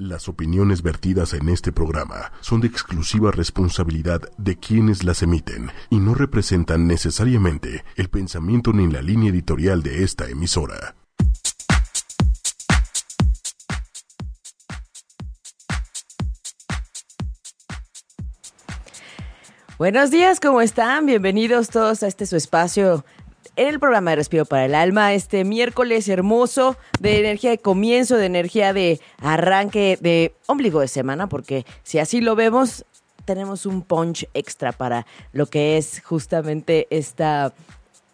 Las opiniones vertidas en este programa son de exclusiva responsabilidad de quienes las emiten y no representan necesariamente el pensamiento ni la línea editorial de esta emisora. Buenos días, ¿cómo están? Bienvenidos todos a este su espacio en el programa de Respiro para el Alma, este miércoles hermoso de energía de comienzo, de energía de arranque, de ombligo de semana, porque si así lo vemos, tenemos un punch extra para lo que es justamente esta,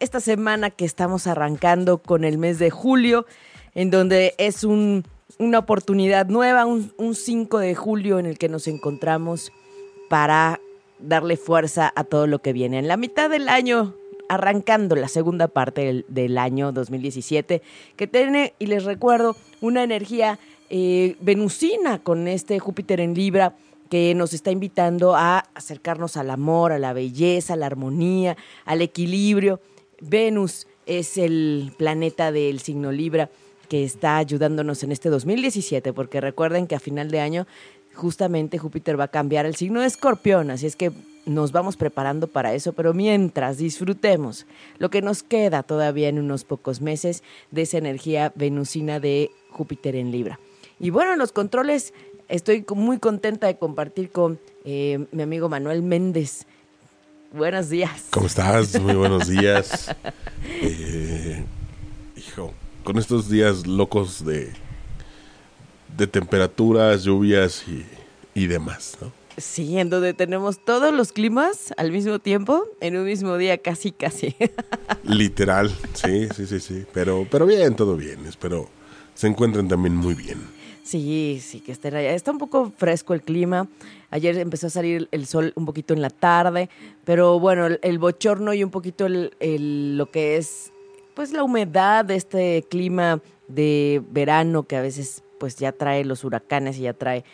esta semana que estamos arrancando con el mes de julio, en donde es un, una oportunidad nueva, un, un 5 de julio en el que nos encontramos para darle fuerza a todo lo que viene. En la mitad del año arrancando la segunda parte del, año 2017, que tiene, y les recuerdo, una energía eh, venusina con este Júpiter en Libra que nos está invitando a acercarnos al amor, a la belleza, a la armonía, al equilibrio. Venus es el planeta del signo Libra que está ayudándonos en este 2017, porque recuerden que a final de año justamente Júpiter va a cambiar el signo de escorpión, así es que nos vamos preparando para eso, pero mientras disfrutemos lo que nos queda todavía en unos pocos meses de esa energía venusina de Júpiter en Libra. Y bueno, en los controles estoy muy contenta de compartir con eh, mi amigo Manuel Méndez. Buenos días. ¿Cómo estás? Muy buenos días. Eh, hijo, con estos días locos de, de temperaturas, lluvias y, y demás, ¿no? Sí, en donde tenemos todos los climas al mismo tiempo, en un mismo día, casi, casi. Literal, sí, sí, sí, sí. Pero, pero bien, todo bien. Espero se encuentren también muy bien. Sí, sí, que estén allá. Está un poco fresco el clima. Ayer empezó a salir el sol un poquito en la tarde, pero bueno, el, bochorno y un poquito el, lo que es, pues la humedad de este clima de verano que a veces pues ya trae los huracanes y ya trae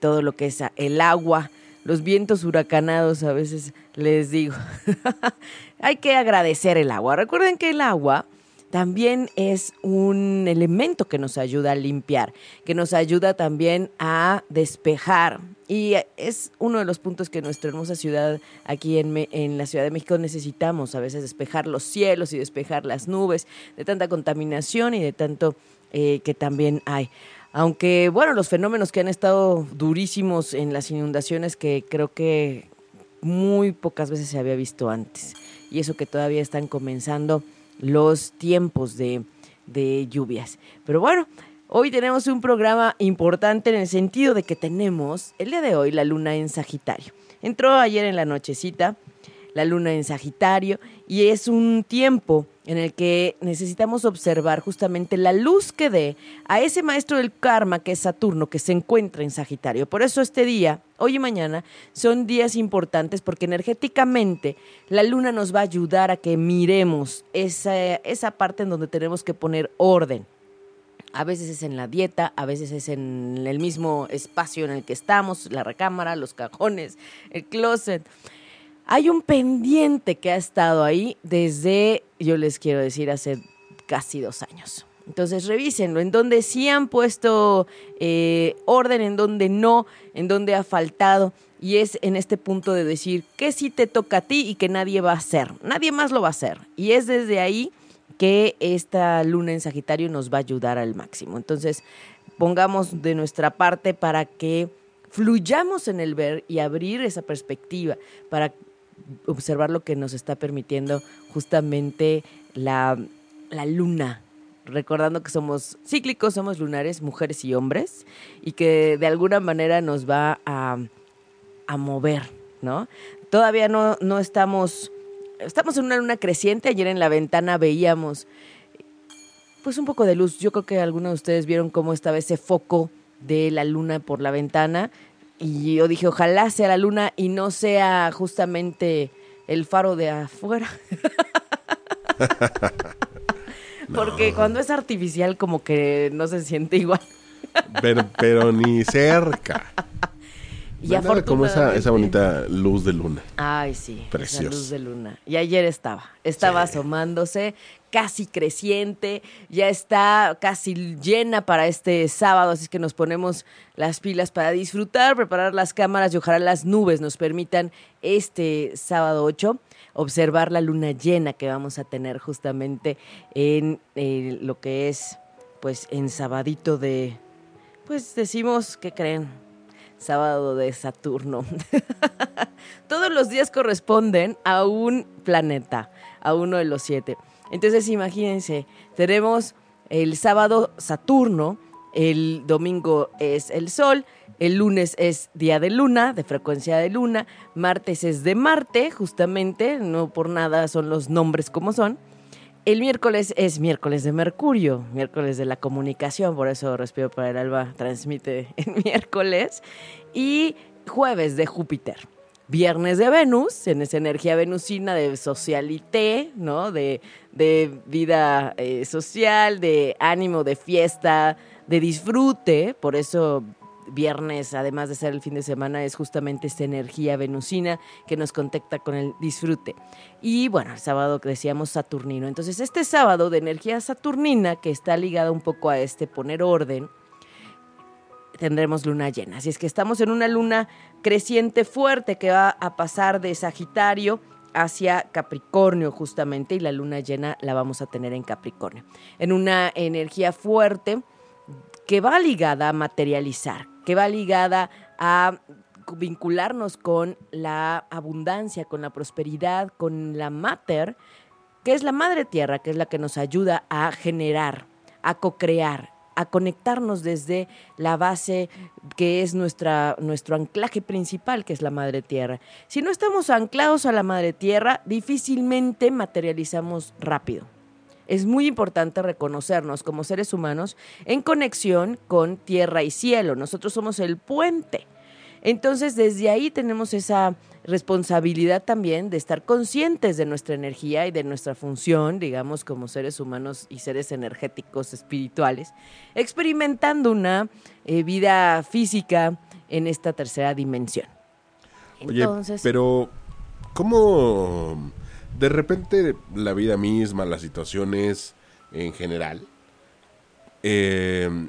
todo lo que es el agua, los vientos huracanados, a veces les digo, hay que agradecer el agua. Recuerden que el agua también es un elemento que nos ayuda a limpiar, que nos ayuda también a despejar. Y es uno de los puntos que nuestra hermosa ciudad, aquí en, en, la Ciudad de México, necesitamos a veces despejar los cielos y despejar las nubes de tanta contaminación y de tanto eh, que también hay. Aunque, bueno, los fenómenos que han estado durísimos en las inundaciones que creo que muy pocas veces se había visto antes. Y eso que todavía están comenzando los tiempos de, de lluvias. Pero bueno, hoy tenemos un programa importante en el sentido de que tenemos el día de hoy la luna en Sagitario. Entró ayer en la nochecita la luna en Sagitario y es un tiempo en el que necesitamos observar justamente la luz que dé a ese maestro del karma que es Saturno, que se encuentra en Sagitario. Por eso este día, hoy y mañana, son días importantes porque energéticamente la luna nos va a ayudar a que miremos esa, esa parte en donde tenemos que poner orden. A veces es en la dieta, a veces es en el mismo espacio en el que estamos, la recámara, los cajones, el closet hay un pendiente que ha estado ahí desde, yo les quiero decir, hace casi dos años. Entonces revísenlo, en donde sí han puesto eh, orden, en donde no, en donde ha faltado. Y es en este punto de decir que sí te toca a ti y que nadie va a hacer. Nadie más lo va a hacer. Y es desde ahí que esta luna en Sagitario nos va a ayudar al máximo. Entonces, pongamos de nuestra parte para que fluyamos en el ver y abrir esa perspectiva, para observar lo que nos está permitiendo justamente la, luna, recordando que somos cíclicos, somos lunares, mujeres y hombres, y que de alguna manera nos va a, mover, ¿no? Todavía no, no estamos, estamos en una luna creciente, ayer en la ventana veíamos pues un poco de luz, yo creo que algunos de ustedes vieron cómo estaba ese foco de la luna por la ventana y yo dije, ojalá sea la luna y no sea justamente el faro de afuera. Porque cuando es artificial como que no se siente igual. pero, ni cerca. Y ya como esa, esa bonita luz de luna. Ay, sí. Preciosa. luz de luna. Y ayer estaba. Estaba asomándose casi creciente, ya está casi llena para este sábado, así que nos ponemos las pilas para disfrutar, preparar las cámaras y ojalá las nubes nos permitan este sábado 8 observar la luna llena que vamos a tener justamente en eh, lo que es pues en sabadito de pues decimos que creen sábado de Saturno. Todos los días corresponden a un planeta, a uno de los siete. Entonces imagínense, tenemos el sábado Saturno, el domingo es el Sol, el lunes es día de luna, de frecuencia de luna, martes es de Marte, justamente, no por nada son los nombres como son. El miércoles es miércoles de Mercurio, miércoles de la comunicación, por eso Respiro para el Alba transmite en miércoles. Y jueves de Júpiter viernes de Venus, en esa energía venusina de socialité, ¿no? De, vida eh, social, de ánimo, de fiesta, de disfrute. Por eso viernes, además de ser el fin de semana, es justamente esta energía venusina que nos contacta con el disfrute. Y bueno, el sábado decíamos Saturnino. Entonces, este sábado de energía saturnina, que está ligada un poco a este poner orden, tendremos luna llena. Así es que estamos en una luna creciente fuerte que va a pasar de Sagitario hacia Capricornio justamente y la luna llena la vamos a tener en Capricornio. En una energía fuerte que va ligada a materializar, que va ligada a vincularnos con la abundancia, con la prosperidad, con la mater, que es la madre tierra, que es la que nos ayuda a generar, a co-crear, a conectarnos desde la base que es nuestra, nuestro anclaje principal, que es la madre tierra. Si no estamos anclados a la madre tierra, difícilmente materializamos rápido. Es muy importante reconocernos como seres humanos en conexión con tierra y cielo. Nosotros somos el puente. Entonces, desde ahí tenemos esa responsabilidad también de estar conscientes de nuestra energía y de nuestra función, digamos, como seres humanos y seres energéticos espirituales, experimentando una eh, vida física en esta tercera dimensión. Oye, pero ¿cómo de repente la vida misma, las situaciones en general, eh,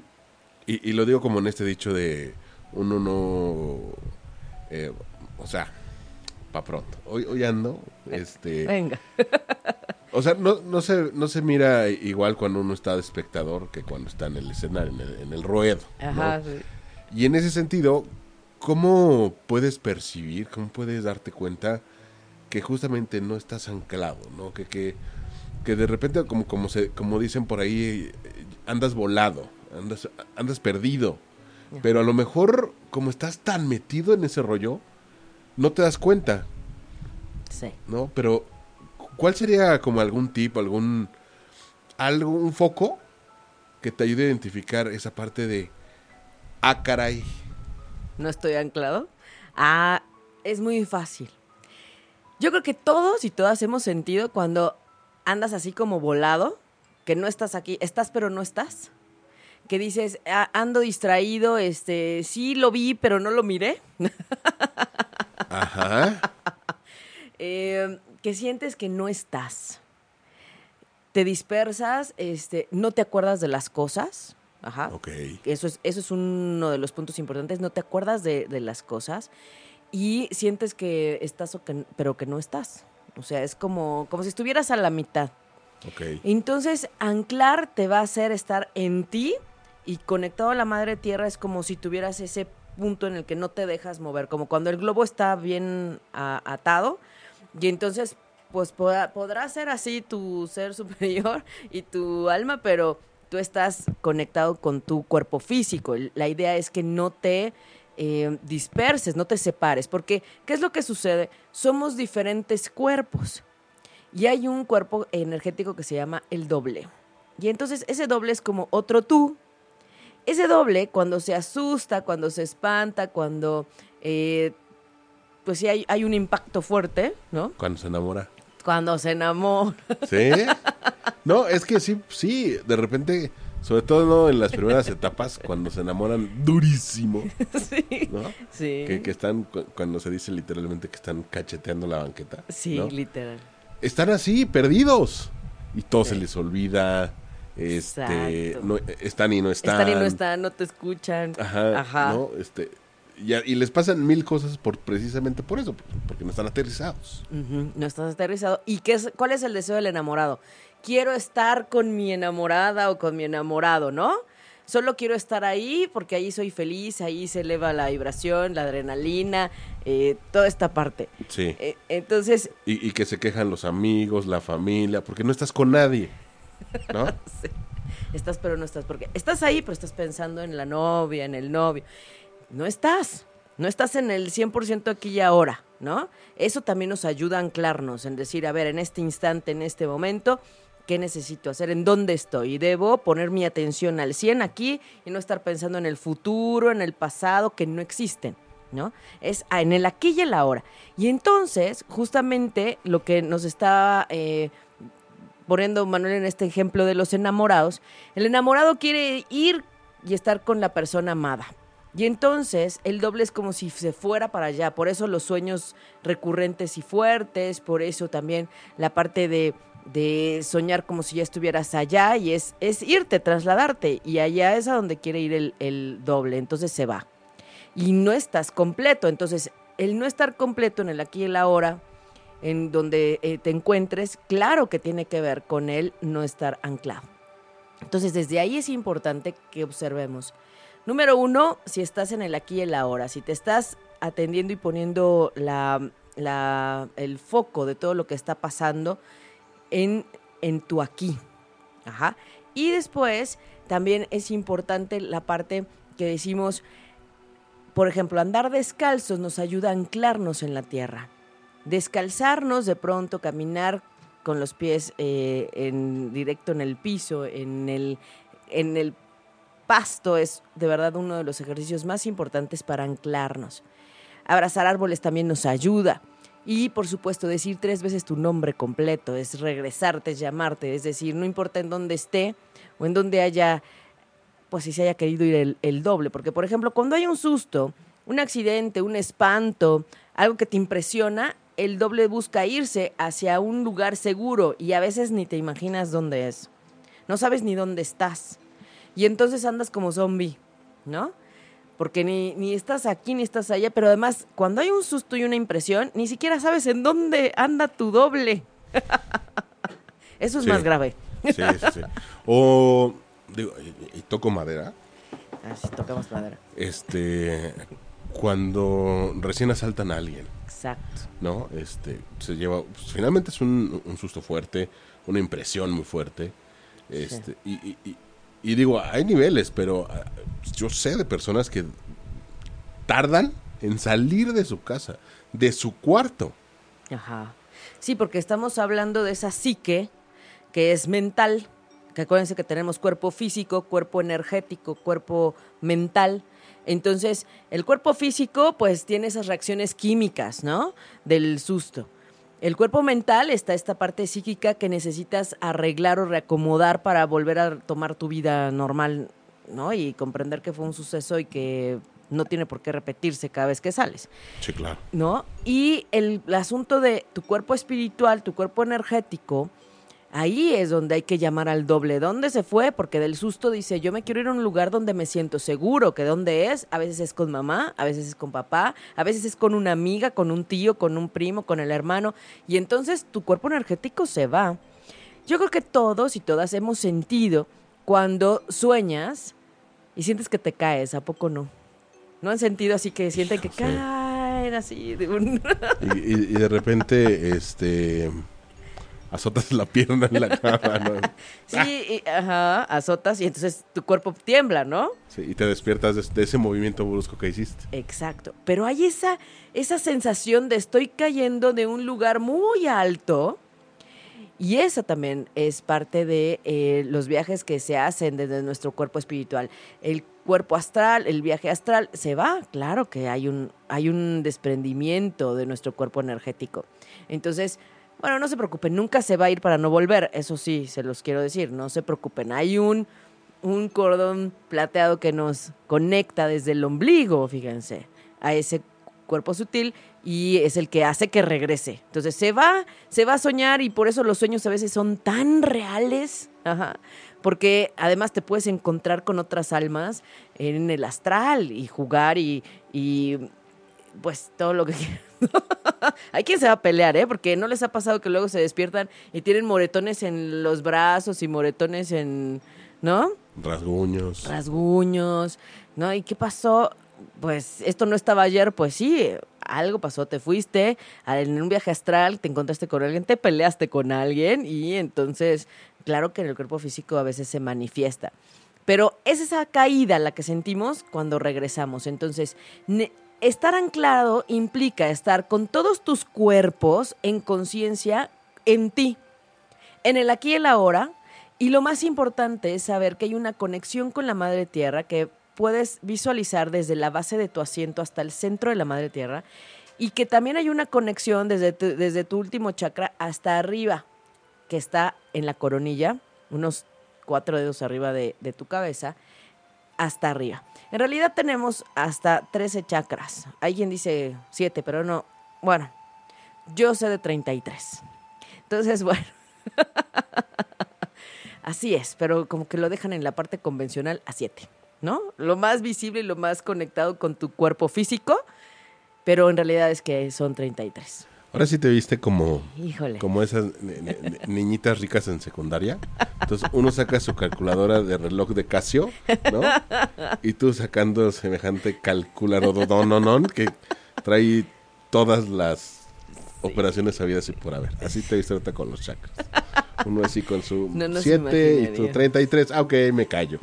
y, lo digo como en este dicho de uno no, eh, o sea, para pronto. Hoy, hoy ando, este... Venga. o sea, no, no, se, no se mira igual cuando uno está de espectador que cuando está en el escenario, en el, ruedo. Ajá, Y en ese sentido, ¿cómo puedes percibir, cómo puedes darte cuenta que justamente no estás anclado, ¿no? Que, que, que de repente, como, como, se, como dicen por ahí, andas volado, andas, andas perdido. Pero a lo mejor, como estás tan metido en ese rollo, no te das cuenta. Sí. ¿No? Pero, ¿cuál sería como algún tipo, algún, algún foco que te ayude a identificar esa parte de, ah, caray? ¿No estoy anclado? Ah, es muy fácil. Yo creo que todos y todas hemos sentido cuando andas así como volado, que no estás aquí, estás pero no estás. Que dices, ah, ando distraído, este, sí lo vi, pero no lo miré. Ajá. Eh, que sientes que no estás. Te dispersas, este, no te acuerdas de las cosas. Ajá. Ok. Eso es, eso es uno de los puntos importantes. No te acuerdas de, las cosas y sientes que estás, o que, pero que no estás. O sea, es como, como si estuvieras a la mitad. Okay. Entonces, anclar te va a hacer estar en ti y conectado a la madre tierra es como si tuvieras ese punto en el que no te dejas mover, como cuando el globo está bien atado y entonces pues podrá, ser así tu ser superior y tu alma, pero tú estás conectado con tu cuerpo físico. La idea es que no te eh, disperses, no te separes, porque ¿qué es lo que sucede? Somos diferentes cuerpos y hay un cuerpo energético que se llama el doble. Y entonces ese doble es como otro tú, ese doble, cuando se asusta, cuando se espanta, cuando, eh, pues sí hay, hay un impacto fuerte, ¿no? Cuando se enamora. Cuando se enamora. Sí. No, es que sí, sí, de repente, sobre todo en las primeras etapas, cuando se enamoran durísimo. Sí. ¿no? Sí. Que, están, cuando se dice literalmente que están cacheteando la banqueta. Sí, literal. Están así, perdidos. y todo Sí. se les olvida. Este, Exacto. no, están y no están. Están y no están, no te escuchan. Ajá, Ajá. ¿no? Este, y, les pasan mil cosas por precisamente por eso, porque no están aterrizados. No estás aterrizado. ¿Y qué es, cuál es el deseo del enamorado? Quiero estar con mi enamorada o con mi enamorado, ¿no? Solo quiero estar ahí porque ahí soy feliz, ahí se eleva la vibración, la adrenalina, eh, toda esta parte. Sí. Eh, entonces, Y, y que se quejan los amigos, la familia, porque no estás con nadie. ¿No? sí, estás pero no estás, porque estás ahí, pero estás pensando en la novia, en el novio. No estás, no estás en el 100% aquí y ahora, ¿no? Eso también nos ayuda a anclarnos, en decir, a ver, en este instante, en este momento, ¿qué necesito hacer? ¿En dónde estoy? Y debo poner mi atención al 100 aquí y no estar pensando en el futuro, en el pasado, que no existen. ¿No? Es en el aquí y el ahora. Y entonces, justamente lo que nos está eh, poniendo Manuel en este ejemplo de los enamorados, el enamorado quiere ir y estar con la persona amada. Y entonces el doble es como si se fuera para allá. Por eso los sueños recurrentes y fuertes, por eso también la parte de, de soñar como si ya estuvieras allá y es, es irte, trasladarte. Y allá es a donde quiere ir el, el doble. Entonces se va. Y no estás completo. Entonces el no estar completo en el aquí y el ahora en donde eh, te encuentres, claro que tiene que ver con el no estar anclado. Entonces, desde ahí es importante que observemos. Número uno, si estás en el aquí y el ahora, si te estás atendiendo y poniendo la, el foco de todo lo que está pasando en, en tu aquí. Ajá. Y después, también es importante la parte que decimos, por ejemplo, andar descalzos nos ayuda a anclarnos en la tierra descalzarnos de pronto, caminar con los pies eh, en directo en el piso, en el, en el pasto, es de verdad uno de los ejercicios más importantes para anclarnos. Abrazar árboles también nos ayuda. Y por supuesto, decir tres veces tu nombre completo, es regresarte, es llamarte, es decir, no importa en dónde esté o en dónde haya, pues si se haya querido ir el, el doble. Porque, por ejemplo, cuando hay un susto, un accidente, un espanto, algo que te impresiona, el doble busca irse hacia un lugar seguro y a veces ni te imaginas dónde es. No sabes ni dónde estás. Y entonces andas como zombie, ¿no? Porque ni, ni estás aquí ni estás allá, pero además cuando hay un susto y una impresión, ni siquiera sabes en dónde anda tu doble. Eso es Sí. más grave. Sí, sí, sí. O, digo, y, y toco madera, Así tocamos madera. este, cuando recién asaltan a alguien, Exacto. ¿no? Este, se lleva, pues, finalmente es un, un susto fuerte, una impresión muy fuerte, este, y, y- y- y digo, hay niveles, pero ah, yo sé de personas que tardan en salir de su casa, de su cuarto. Ajá. Sí, porque estamos hablando de esa psique que es mental, que acuérdense que tenemos cuerpo físico, cuerpo energético, cuerpo mental. Entonces, el cuerpo físico pues tiene esas reacciones químicas, ¿no? Del susto. El cuerpo mental está esta parte psíquica que necesitas arreglar o reacomodar para volver a tomar tu vida normal, ¿no? Y comprender que fue un suceso y que no tiene por qué repetirse cada vez que sales. Sí, claro. ¿no? Y el, el asunto de tu cuerpo espiritual, tu cuerpo energético, ahí es donde hay que llamar al doble. ¿Dónde se fue? Porque del susto dice, yo me quiero ir a un lugar donde me siento seguro, que dónde es, a veces es con mamá, a veces es con papá, a veces es con una amiga, con un tío, con un primo, con el hermano, y entonces tu cuerpo energético se va. Yo creo que todos y todas hemos sentido cuando sueñas y sientes que te caes, ¿a poco no? ¿No han sentido así que sienten que Sí. caen así de un... Y, y- y de repente, este, azotas la pierna en la cama, ¿no? Sí, y- ajá, azotas y entonces tu cuerpo tiembla, ¿no? Sí, y te despiertas de, de ese movimiento brusco que hiciste. Exacto. Pero hay esa, esa sensación de estoy cayendo de un lugar muy alto. Y esa también es parte de eh, los viajes que se hacen desde nuestro cuerpo espiritual. El cuerpo astral, el viaje astral, se va, claro que hay un, hay un desprendimiento de nuestro cuerpo energético. Entonces, bueno, no se preocupen, nunca se va a ir para no volver, eso sí, se los quiero decir, no se preocupen. Hay un, un cordón plateado que nos conecta desde el ombligo, fíjense, a ese cuerpo sutil y es el que hace que regrese. Entonces se va, se va a soñar y por eso los sueños a veces son tan reales. Ajá. Porque además te puedes encontrar con otras almas en el astral y jugar y, y pues todo lo que quieras. Hay quien se va a pelear, ¿eh? Porque no les ha pasado que luego se despiertan y tienen moretones en los brazos y moretones en, ¿no? Rasguños. Rasguños, ¿no? ¿Y qué pasó? Pues esto no estaba ayer, pues sí, algo pasó, te fuiste en un viaje astral, te encontraste con alguien, te peleaste con alguien y entonces, claro que en el cuerpo físico a veces se manifiesta. Pero es esa caída la que sentimos cuando regresamos. Entonces, estar anclado implica estar con todos tus cuerpos en conciencia en ti, en el aquí y el ahora. Y lo más importante es saber que hay una conexión con la Madre Tierra que puedes visualizar desde la base de tu asiento hasta el centro de la Madre Tierra y que también hay una conexión desde tu, desde tu último chakra hasta arriba, que está en la coronilla, unos cuatro dedos arriba de, de tu cabeza, hasta arriba. En realidad tenemos hasta 13 chakras. Hay quien dice 7, pero no. Bueno, yo sé de 33. Entonces, bueno. Así es, pero como que lo dejan en la parte convencional a 7, ¿no? Lo más visible y lo más conectado con tu cuerpo físico, pero en realidad es que son 33. Ahora sí te viste como, como esas niñitas ricas en secundaria. Entonces uno saca su calculadora de reloj de Casio, ¿no? Y tú sacando semejante calculador que trae todas las operaciones habidas y por haber. Así te viste ahorita con los chakras. Uno así con su 7 y tu 33. Ah, ok, me callo.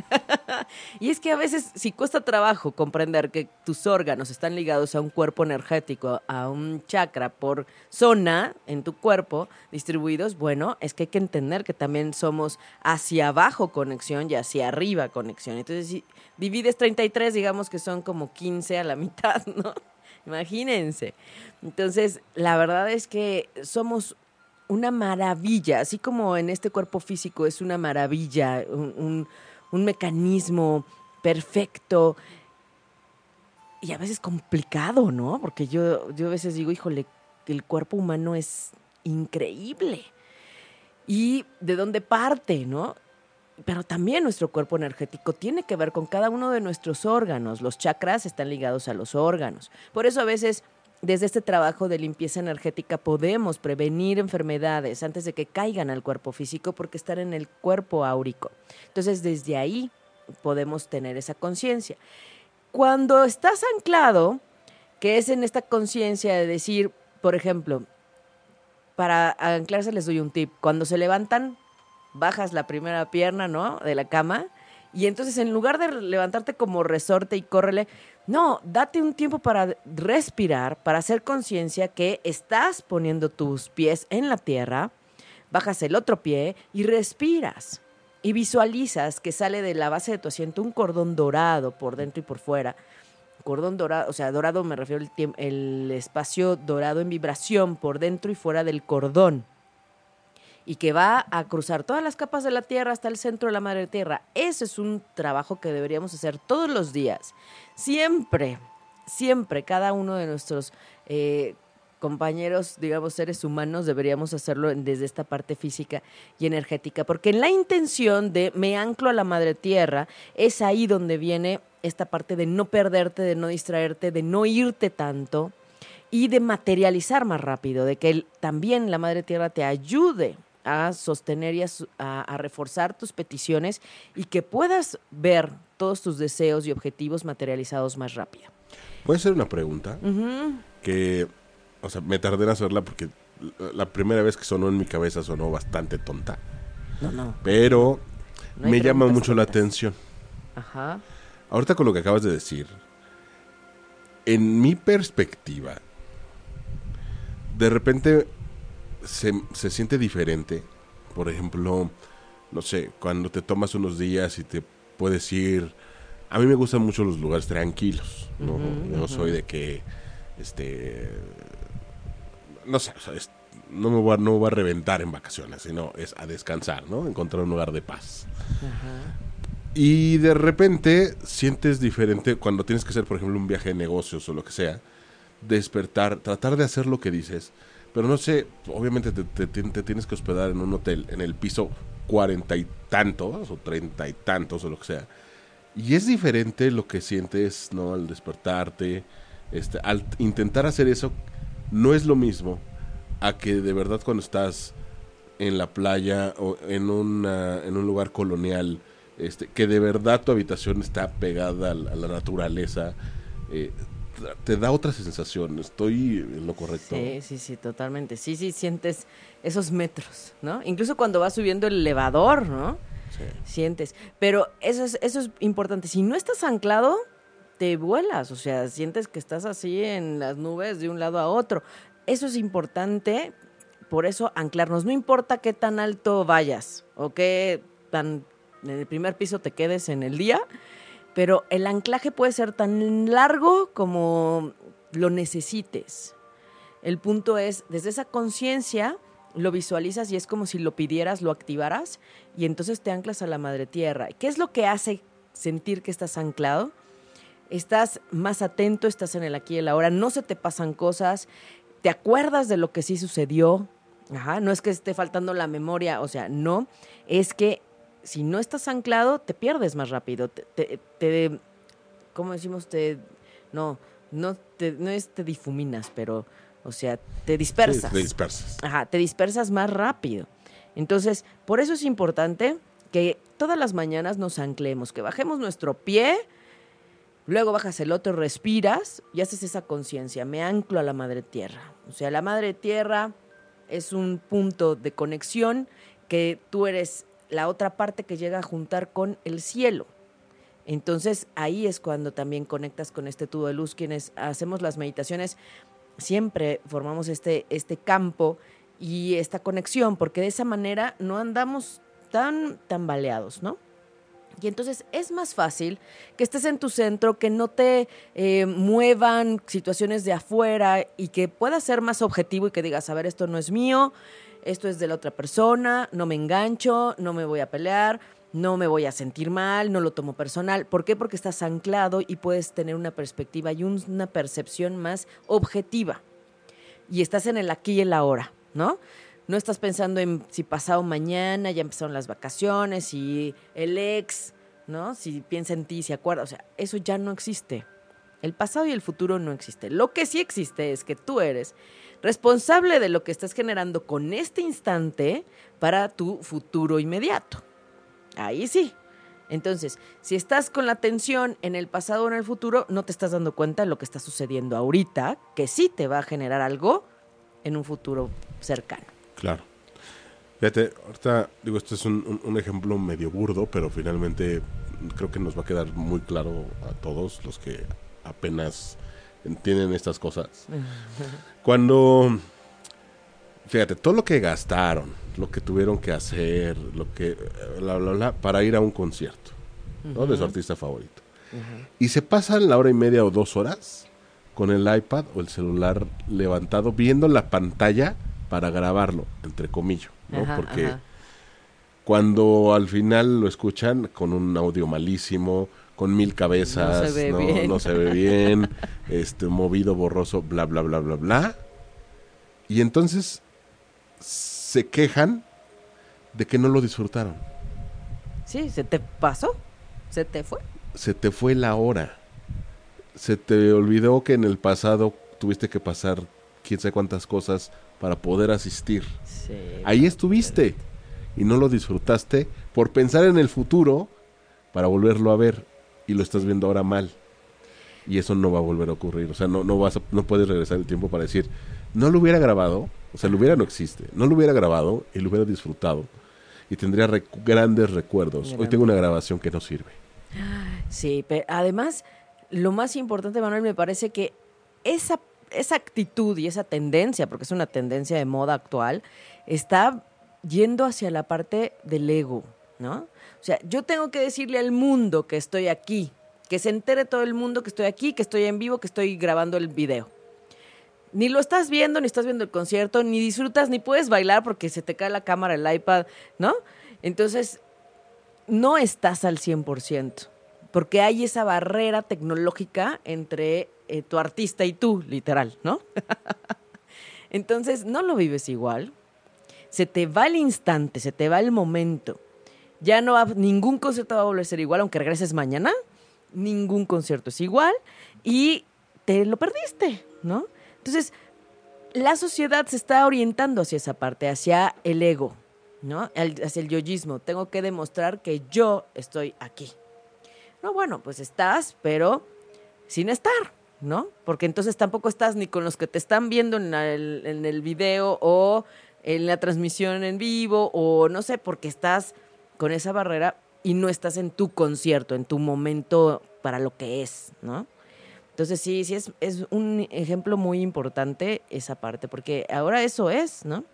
y es que a veces, si cuesta trabajo comprender que tus órganos están ligados a un cuerpo energético, a un chakra por zona en tu cuerpo, distribuidos, bueno, es que hay que entender que también somos hacia abajo conexión y hacia arriba conexión. Entonces, si divides 33, digamos que son como 15 a la mitad, ¿no? Imagínense. Entonces, la verdad es que somos una maravilla, así como en este cuerpo físico es una maravilla, un, mecanismo perfecto y a veces complicado, ¿no? Porque yo, yo a veces digo, híjole, el cuerpo humano es increíble. ¿Y de dónde parte, no? Pero también nuestro cuerpo energético tiene que ver con cada uno de nuestros órganos. Los chakras están ligados a los órganos. Por eso a veces desde este trabajo de limpieza energética podemos prevenir enfermedades antes de que caigan al cuerpo físico porque están en el cuerpo áurico. Entonces, desde ahí podemos tener esa conciencia. Cuando estás anclado, que es en esta conciencia de decir, por ejemplo, para anclarse les doy un tip, cuando se levantan, bajas la primera pierna, ¿no? De la cama y entonces en lugar de levantarte como resorte y córrele, no, date un tiempo para respirar, para hacer conciencia que estás poniendo tus pies en la tierra, bajas el otro pie y respiras. Y visualizas que sale de la base de tu asiento un cordón dorado por dentro y por fuera. Cordón dorado, o sea, dorado me refiero al el espacio dorado en vibración por dentro y fuera del cordón y que va a cruzar todas las capas de la Tierra hasta el centro de la Madre Tierra. Ese es un trabajo que deberíamos hacer todos los días. Siempre, siempre, cada uno de nuestros eh, compañeros, digamos, seres humanos, deberíamos hacerlo desde esta parte física y energética, porque en la intención de me anclo a la Madre Tierra, es ahí donde viene esta parte de no perderte, de no distraerte, de no irte tanto y de materializar más rápido, de que también la Madre Tierra te ayude a sostener y a, reforzar tus peticiones y que puedas ver todos tus deseos y objetivos materializados más rápido. Puede ser una pregunta que, o sea, me tardé en hacerla porque la primera vez que sonó en mi cabeza sonó bastante tonta. No, no. Pero me llama mucho la atención. Ajá. Ahorita con lo que acabas de decir, en mi perspectiva, de repente se, se siente diferente. Por ejemplo, no sé, cuando te tomas unos días y te puedes ir... A mí me gustan mucho los lugares tranquilos, ¿no? soy de que, este, no sé, no me voy a, no voy a reventar en vacaciones, sino es a descansar, ¿no? Encontrar un lugar de paz. Y de repente sientes diferente cuando tienes que hacer, por ejemplo, un viaje de negocios o lo que sea despertar, tratar de hacer lo que dices. Pero no sé, obviamente te, te- tienes que hospedar en un hotel en el piso cuarenta y tantos o treinta y tantos o lo que sea. Y es diferente lo que sientes, ¿no? Al despertarte, este, al intentar hacer eso, no es lo mismo a que de verdad cuando estás en la playa o en, una, en un lugar colonial, este, que de verdad tu habitación está pegada a la, a la naturaleza, eh, te da otra sensación. Estoy en lo correcto. Sí, sí, sí, totalmente. Sí, sí, sientes esos metros, ¿no? Incluso cuando vas subiendo el elevador, ¿no? Sí. Sientes. Pero eso es, eso es importante. Si no estás anclado, te vuelas. O sea, sientes que estás así en las nubes de un lado a otro. Eso es importante. Por eso anclarnos. No importa qué tan alto vayas o qué tan en el primer piso te quedes en el día. Pero el anclaje puede ser tan largo como lo necesites. El punto es, desde esa conciencia, lo visualizas y es como si lo pidieras, lo activaras y entonces te anclas a la madre tierra. ¿Qué es lo que hace sentir que estás anclado? Estás más atento, estás en el aquí y el ahora, no se te pasan cosas, te acuerdas de lo que sí sucedió. Ajá, no es que esté faltando la memoria, o sea, no, es que si no estás anclado, te pierdes más rápido. Te, te, te- ¿cómo decimos? Te, no, no, te, no es te difuminas, pero, o sea, te dispersas. Sí, te dispersas. Ajá, te dispersas más rápido. Entonces, por eso es importante que todas las mañanas nos anclemos, que bajemos nuestro pie, luego bajas el otro, respiras y haces esa conciencia. Me anclo a la madre tierra. O sea, la madre tierra es un punto de conexión que tú eres la otra parte que llega a juntar con el cielo. Entonces ahí es cuando también conectas con este tubo de luz. Quienes hacemos las meditaciones siempre formamos este, este campo y esta conexión, porque de esa manera no andamos tan tambaleados, ¿no? Y entonces es más fácil que estés en tu centro, que no te eh, muevan situaciones de afuera y que puedas ser más objetivo y que digas, a ver, esto no es mío, esto es de la otra persona, no me engancho, no me voy a pelear, no me voy a sentir mal, no lo tomo personal. ¿Por qué? Porque estás anclado y puedes tener una perspectiva y un- una percepción más objetiva. Y estás en el aquí y el ahora, ¿no? No estás pensando en si pasado mañana, ya empezaron las vacaciones, si el ex, ¿no? Si piensa en ti, se acuerda. O sea, eso ya no existe. El pasado y el futuro no existe. Lo que sí existe es que tú eres responsable de lo que estás generando con este instante para tu futuro inmediato. Ahí sí. Entonces, si estás con la atención en el pasado o en el futuro, no te estás dando cuenta de lo que está sucediendo ahorita, que sí te va a generar algo en un futuro cercano. Claro. Fíjate, ahorita digo, esto es un- un ejemplo medio burdo, pero finalmente creo que nos va a quedar muy claro a todos los que apenas entienden estas cosas. Cuando, fíjate, todo lo que gastaron, lo que tuvieron que hacer, lo que, bla, bla, bla, para ir a un concierto, ¿no? De su artista favorito. Y se pasan la hora y media o dos horas con el iPad o el celular levantado viendo la pantalla para grabarlo, entre comillas, ¿no? Ajá, Porque ajá. cuando al final lo escuchan con un audio malísimo, con mil cabezas, No se ve no, bien. no se ve bien, este movido, borroso, bla bla bla bla bla. Y entonces se quejan de que no lo disfrutaron. Sí, se te pasó, se te fue. Se te fue la hora. Se te olvidó que en el pasado tuviste que pasar quién sabe cuántas cosas para poder asistir. Sí. Ahí estuviste y no lo disfrutaste por pensar en el futuro para volverlo a ver y lo estás viendo ahora mal. Y eso no va a volver a ocurrir. O sea, no, no, vas a- no puedes regresar el tiempo para decir, no lo hubiera grabado, o sea, lo hubiera no existe, no lo hubiera grabado y lo hubiera disfrutado y tendría grandes recuerdos. Hoy tengo una grabación que no sirve. Sí, pero además, lo más importante, Manuel, me parece que esa, esa actitud y esa tendencia, porque es una tendencia de moda actual, está yendo hacia la parte del ego, O sea, yo tengo que decirle al mundo que estoy aquí, que se entere todo el mundo que estoy aquí, que estoy en vivo, que estoy grabando el video. Ni lo estás viendo, ni estás viendo el concierto, ni disfrutas, ni puedes bailar porque se te cae la cámara, el iPad, ¿no? Entonces, no estás al 100%, porque hay esa barrera tecnológica entre eh, tu artista y tú, literal, ¿no? Entonces, no lo vives igual. Se te va el instante, se te va el momento. Ya no va, ningún concierto va a volver a ser igual, aunque regreses mañana. Ningún concierto es igual y te lo perdiste, ¿no? Entonces, la sociedad se está orientando hacia esa parte, hacia el ego, ¿no? hacia el yoyismo. Tengo que demostrar que yo estoy aquí. No, bueno, pues estás, pero sin estar, ¿no? Porque entonces tampoco estás ni con los que te están viendo en el, en el video o en la transmisión en vivo o no sé, porque estás con esa barrera y no estás en tu concierto, en tu momento para lo que es, ¿no? Entonces sí, sí es, es un ejemplo muy importante esa parte, porque ahora eso es, ¿no?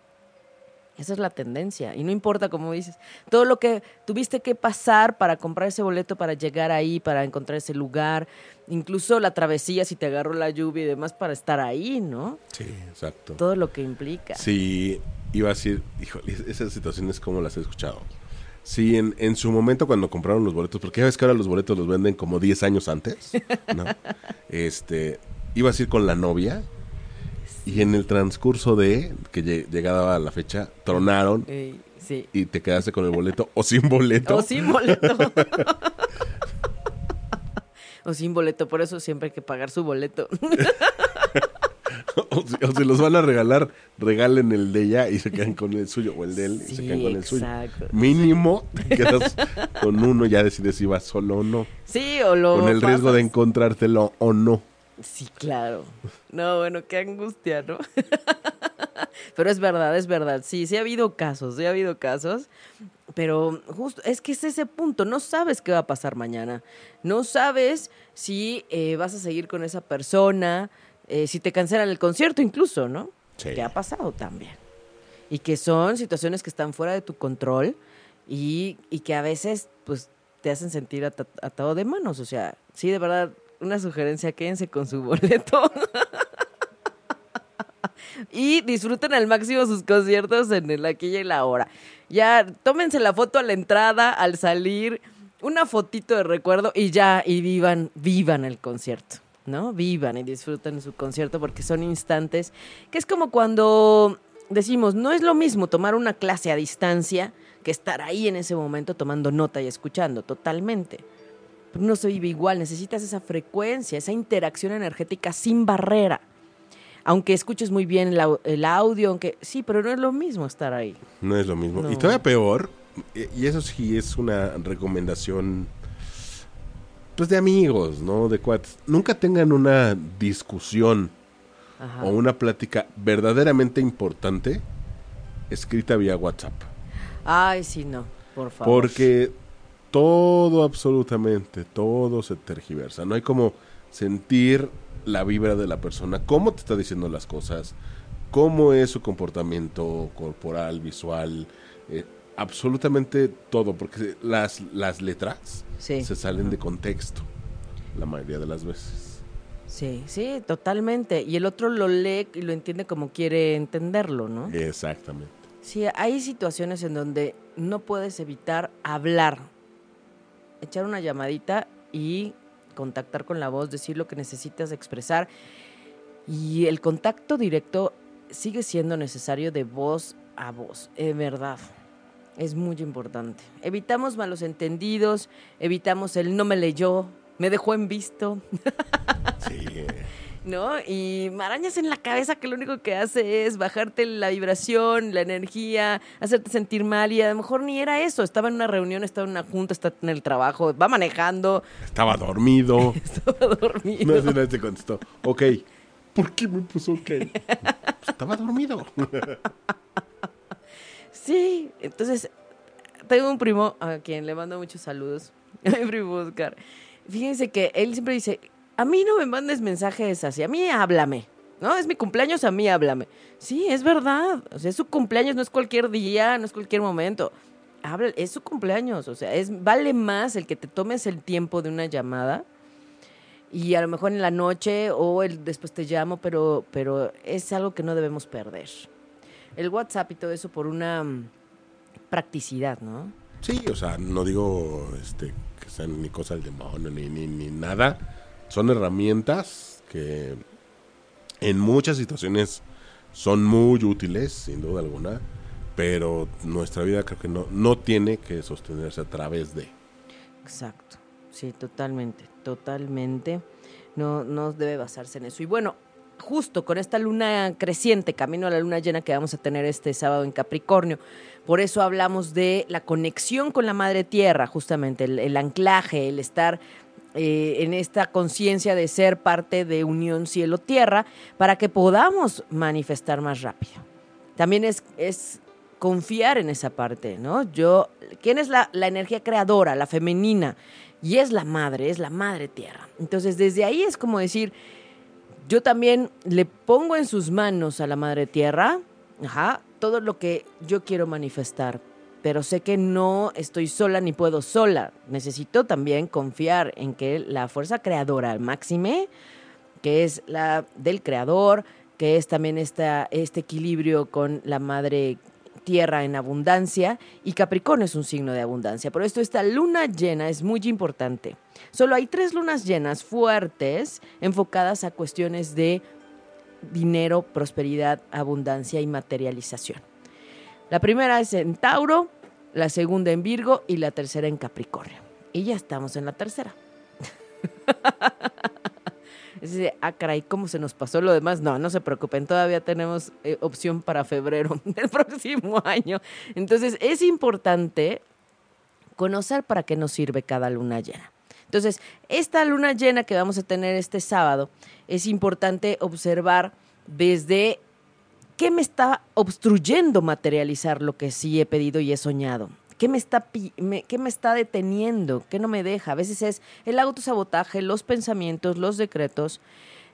Esa es la tendencia. Y no importa, como dices, todo lo que tuviste que pasar para comprar ese boleto, para llegar ahí, para encontrar ese lugar, incluso la travesía, si te agarró la lluvia y demás, para estar ahí, ¿no? Sí, exacto. Todo lo que implica. Sí, iba a decir, híjole, esas situaciones como las he escuchado. Sí, en, en su momento cuando compraron los boletos, porque ya ves que ahora los boletos los venden como 10 años antes, ¿no? este, ibas a ir con la novia y en el transcurso de que llegaba la fecha, tronaron sí. y te quedaste con el boleto o sin boleto. O sin boleto. o sin boleto, por eso siempre hay que pagar su boleto. o, si, los van a regalar, regalen el de ella y se quedan con el suyo, o el de él y se quedan con el suyo. Mínimo, te quedas con uno, ya decides si vas solo o no. Sí, o lo. Con el riesgo de encontrártelo o no. Sí, claro. No, bueno, qué angustia, ¿no? pero es verdad, es verdad. Sí, sí ha habido casos, sí ha habido casos. Pero justo, es que es ese punto, no sabes qué va a pasar mañana. No sabes si eh, vas a seguir con esa persona, eh, si te cancelan el concierto incluso, ¿no? Sí. Que ha pasado también. Y que son situaciones que están fuera de tu control y, que a veces pues te hacen sentir atado de manos. O sea, sí, de verdad, una sugerencia, quédense con su boleto. y disfruten al máximo sus conciertos en el aquí y la hora. Ya, tómense la foto a la entrada, al salir, una fotito de recuerdo y ya, y vivan, vivan el concierto. ¿No? Vivan y disfruten su concierto porque son instantes que es como cuando decimos, no es lo mismo tomar una clase a distancia que estar ahí en ese momento tomando nota y escuchando, totalmente. Pero no se vive igual, necesitas esa frecuencia, esa interacción energética sin barrera. Aunque escuches muy bien el, audio, aunque sí, pero no es lo mismo estar ahí. No es lo mismo. Y todavía peor, y eso sí es una recomendación pues de amigos, ¿no? De cuates. Nunca tengan una discusión o una plática verdaderamente importante escrita vía WhatsApp. Ay, sí, no, por favor. Porque todo, absolutamente, todo se tergiversa. No hay como sentir la vibra de la persona, cómo te está diciendo las cosas, cómo es su comportamiento corporal, visual, eh, absolutamente todo, porque las, las letras se salen de contexto la mayoría de las veces. Sí, sí, totalmente. Y el otro lo lee y lo entiende como quiere entenderlo, ¿no? Exactamente. Sí, hay situaciones en donde no puedes evitar hablar, echar una llamadita y contactar con la voz, decir lo que necesitas expresar. Y el contacto directo sigue siendo necesario de voz a voz, es verdad. Es muy importante. Evitamos malos entendidos, evitamos el no me leyó, me dejó en visto. Sí. ¿No? Y marañas en la cabeza que lo único que hace es bajarte la vibración, la energía, hacerte sentir mal y a lo mejor ni era eso. Estaba en una reunión, estaba en una junta, está en el trabajo, va manejando. Estaba dormido. estaba dormido. No, no te contestó. Ok. ¿Por qué me puso ok? Estaba dormido. Sí, entonces tengo un primo a quien le mando muchos saludos, mi primo Oscar. Fíjense que él siempre dice, a mí no me mandes mensajes así, a mí háblame. No, es mi cumpleaños, a mí háblame. Sí, es verdad. O sea, es su cumpleaños, no es cualquier día, no es cualquier momento. Habla, es su cumpleaños. O sea, es, vale más el que te tomes el tiempo de una llamada y a lo mejor en la noche o el, después te llamo, pero, pero es algo que no debemos perder el WhatsApp y todo eso por una mm, practicidad, ¿no? Sí, o sea, no digo este, que sean ni cosa del demonio ni, ni, ni nada. Son herramientas que en muchas situaciones son muy útiles, sin duda alguna, pero nuestra vida creo que no, no tiene que sostenerse a través de. Exacto, sí, totalmente, totalmente. No, no debe basarse en eso. Y bueno, justo con esta luna creciente, camino a la luna llena que vamos a tener este sábado en Capricornio. Por eso hablamos de la conexión con la Madre Tierra, justamente, el, anclaje, el estar eh, en esta conciencia de ser parte de unión cielo-tierra para que podamos manifestar más rápido. También es, es confiar en esa parte, ¿no? Yo, ¿quién es la, la energía creadora, la femenina? Y es la madre, es la madre tierra. Entonces, desde ahí es como decir, yo también le pongo en sus manos a la Madre Tierra, ajá, todo lo que yo quiero manifestar, pero sé que no estoy sola ni puedo sola. Necesito también confiar en que la fuerza creadora al máxime, que es la del creador, que es también esta, este equilibrio con la madre tierra en abundancia y Capricornio es un signo de abundancia. Por esto esta luna llena es muy importante. Solo hay tres lunas llenas fuertes enfocadas a cuestiones de dinero, prosperidad, abundancia y materialización. La primera es en Tauro, la segunda en Virgo y la tercera en Capricornio. Y ya estamos en la tercera. Es decir, ah, caray, ¿cómo se nos pasó lo demás? No, no se preocupen, todavía tenemos eh, opción para febrero del próximo año. Entonces, es importante conocer para qué nos sirve cada luna llena. Entonces, esta luna llena que vamos a tener este sábado, es importante observar desde qué me está obstruyendo materializar lo que sí he pedido y he soñado. ¿Qué me, está, me está deteniendo? ¿Qué no me deja? A veces es el autosabotaje, los pensamientos, los decretos,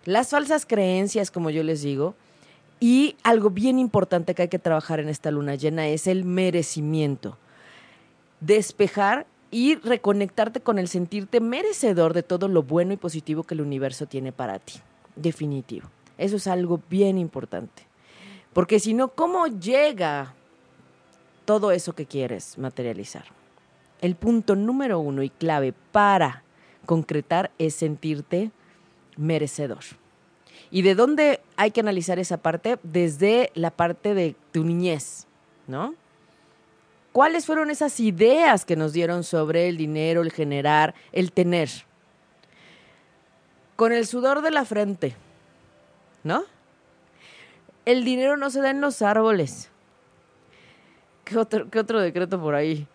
las falsas creencias, como yo les digo. Y algo bien importante que hay que trabajar en esta luna llena es el merecimiento. Despejar y reconectarte con el sentirte merecedor de todo lo bueno y positivo que el universo tiene para ti. Definitivo. Eso es algo bien importante. Porque si no, ¿cómo llega todo eso que quieres materializar. El punto número uno y clave para concretar es sentirte merecedor. ¿Y de dónde hay que analizar esa parte? Desde la parte de tu niñez, ¿no? ¿Cuáles fueron esas ideas que nos dieron sobre el dinero, el generar, el tener? Con el sudor de la frente, ¿no? El dinero no se da en los árboles. ¿Qué otro, decreto por ahí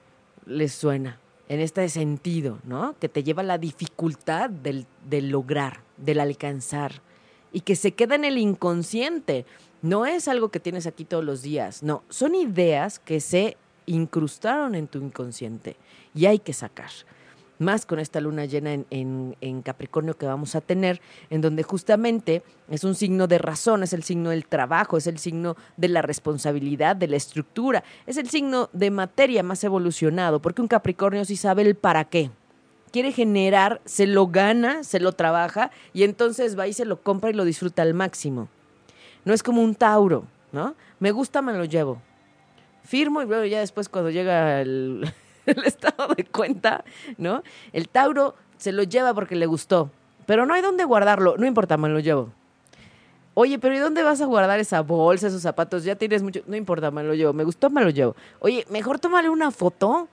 les suena? En este sentido, ¿no? Que te lleva a la dificultad del, del lograr, del alcanzar, y que se queda en el inconsciente. No es algo que tienes aquí todos los días, no, son ideas que se incrustaron en tu inconsciente y hay que sacar más con esta luna llena en, Capricornio que vamos a tener, en donde justamente es un signo de razón, es el signo del trabajo, es el signo de la responsabilidad, de la estructura, es el signo de materia más evolucionado, porque un Capricornio sí sabe el para qué. Quiere generar, se lo gana, se lo trabaja y entonces va y se lo compra y lo disfruta al máximo. No es como un Tauro, ¿no? Me gusta, me lo llevo. Firmo y luego ya después cuando llega el, el estado de cuenta, ¿no? El Tauro se lo lleva porque le gustó, pero no hay dónde guardarlo, no importa, me lo llevo. Oye, pero ¿y dónde vas a guardar esa bolsa, esos zapatos? Ya tienes mucho, no importa, me lo llevo, me gustó, me lo llevo. Oye, mejor tómale una foto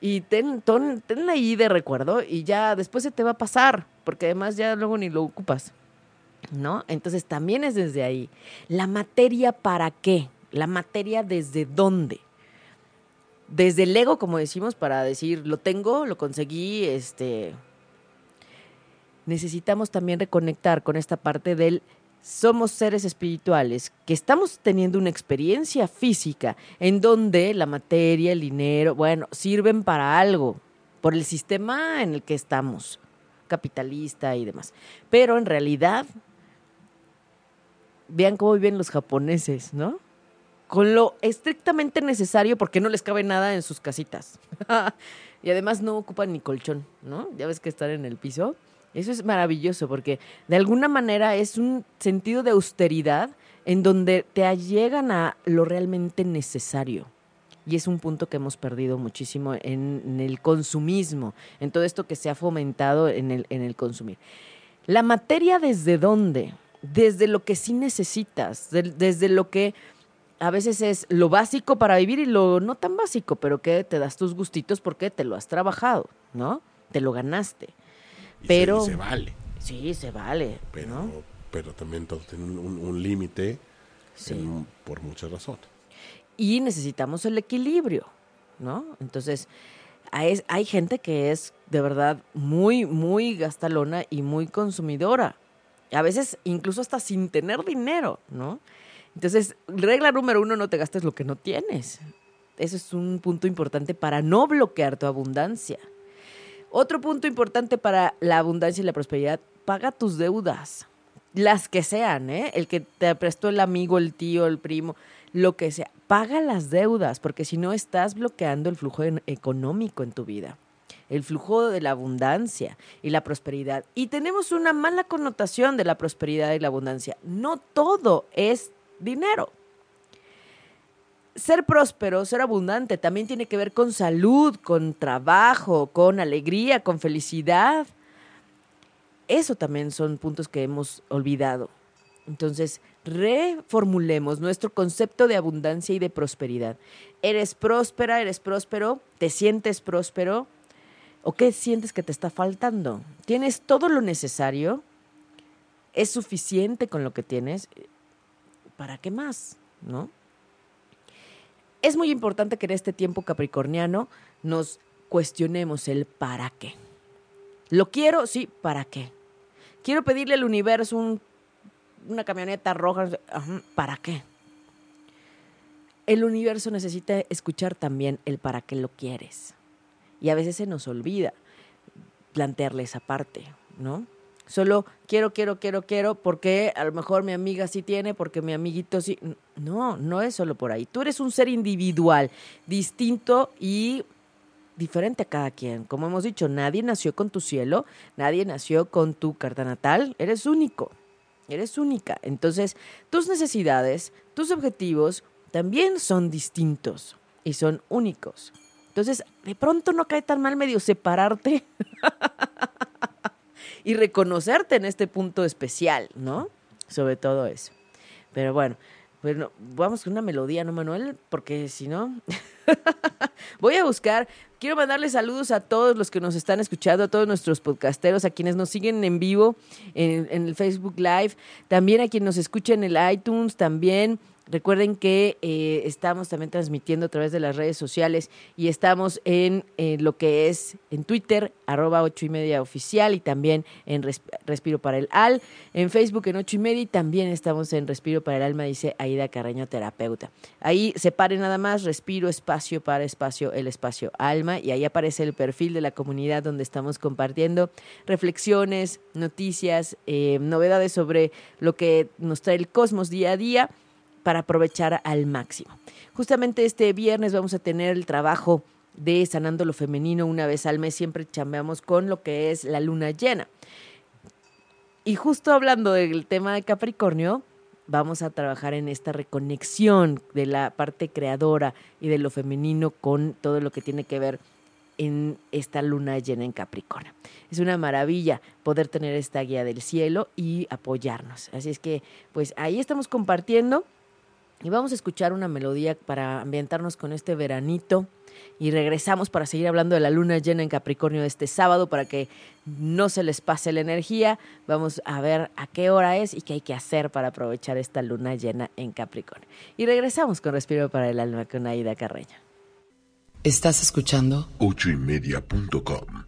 y ten, tenla ahí de recuerdo y ya después se te va a pasar, porque además ya luego ni lo ocupas. ¿No? Entonces también es desde ahí. La materia para qué? La materia desde dónde desde el ego, como decimos, para decir, lo tengo, lo conseguí, este, necesitamos también reconectar con esta parte del somos seres espirituales que estamos teniendo una experiencia física en donde la materia, el dinero, bueno, sirven para algo, por el sistema en el que estamos, capitalista y demás. Pero en realidad, vean cómo viven los japoneses, ¿no? Con lo estrictamente necesario porque no les cabe nada en sus casitas. y además no ocupan ni colchón, ¿no? Ya ves que estar en el piso. Eso es maravilloso porque de alguna manera es un sentido de austeridad en donde te llegan a lo realmente necesario. Y es un punto que hemos perdido muchísimo en, el consumismo, en todo esto que se ha fomentado en el, en el consumir. La materia desde dónde? Desde lo que sí necesitas, desde lo que a veces es lo básico para vivir y lo no tan básico, pero que te das tus gustitos porque te lo has trabajado, ¿no? Te lo ganaste. pero se, vale. Sí, se vale. Pero, pero también todo tiene un, límite por muchas razones. Y necesitamos el equilibrio, ¿no? Entonces, hay, hay gente que es de verdad muy, muy gastalona y muy consumidora. A veces incluso hasta sin tener dinero, ¿no? Entonces, regla número uno, no te gastes lo que no tienes. Eso es un punto importante para no bloquear tu abundancia. Otro punto importante para la abundancia y la prosperidad, paga tus deudas. Las que sean, ¿eh? El que te prestó el amigo, el tío, el primo, lo que sea. Paga las deudas, porque si no estás bloqueando el flujo económico en tu vida el flujo de la abundancia y la prosperidad. Y tenemos una mala connotación de la prosperidad y la abundancia. No todo es dinero. Ser próspero, ser abundante, también tiene que ver con salud, con trabajo, con alegría, con felicidad. Eso también son puntos que hemos olvidado. Entonces, reformulemos nuestro concepto de abundancia y de prosperidad. ¿Eres próspera? ¿Eres próspero? ¿Te sientes próspero? ¿O qué sientes que te está faltando? ¿Tienes todo lo necesario? ¿Es suficiente con lo que tienes? ¿Para qué más? ¿No? Es muy importante que en este tiempo capricorniano nos cuestionemos el para qué. ¿Lo quiero? Sí, ¿para qué? Quiero pedirle al universo una camioneta roja. ¿Para qué? El universo necesita escuchar también el para qué lo quieres. Y a veces se nos olvida plantearle esa parte, ¿no? Solo quiero, quiero, quiero, quiero, porque a lo mejor mi amiga sí tiene, porque mi amiguito sí. No, no es solo por ahí. Tú eres un ser individual, distinto y diferente a cada quien. Como hemos dicho, nadie nació con tu cielo, nadie nació con tu carta natal, eres único, eres única. Entonces, tus necesidades, tus objetivos también son distintos y son únicos. Entonces, de pronto no cae tan mal medio separarte y reconocerte en este punto especial, ¿no? Sobre todo eso. Pero bueno, bueno, vamos con una melodía, ¿no, Manuel? Porque si no, voy a buscar. Quiero mandarle saludos a todos los que nos están escuchando, a todos nuestros podcasteros, a quienes nos siguen en vivo en, en el Facebook Live, también a quienes nos escuchan en el iTunes, también Recuerden que eh, estamos también transmitiendo a través de las redes sociales y estamos en lo que es en Twitter, arroba ocho y media oficial y también en Respiro para el Al, en Facebook en ocho y media y también estamos en Respiro para el Alma, dice Aida Carreño, terapeuta. Ahí separe nada más, respiro, espacio para espacio, el espacio alma y ahí aparece el perfil de la comunidad donde estamos compartiendo reflexiones, noticias, eh, novedades sobre lo que nos trae el cosmos día a día para aprovechar al máximo. Justamente este viernes vamos a tener el trabajo de Sanando lo Femenino una vez al mes, siempre chambeamos con lo que es la luna llena. Y justo hablando del tema de Capricornio, vamos a trabajar en esta reconexión de la parte creadora y de lo femenino con todo lo que tiene que ver en esta luna llena en Capricornio. Es una maravilla poder tener esta guía del cielo y apoyarnos. Así es que, pues ahí estamos compartiendo y vamos a escuchar una melodía para ambientarnos con este veranito. Y regresamos para seguir hablando de la luna llena en Capricornio de este sábado para que no se les pase la energía. Vamos a ver a qué hora es y qué hay que hacer para aprovechar esta luna llena en Capricornio. Y regresamos con Respiro para el Alma con Aida Carreño. Estás escuchando ochoymedia.com.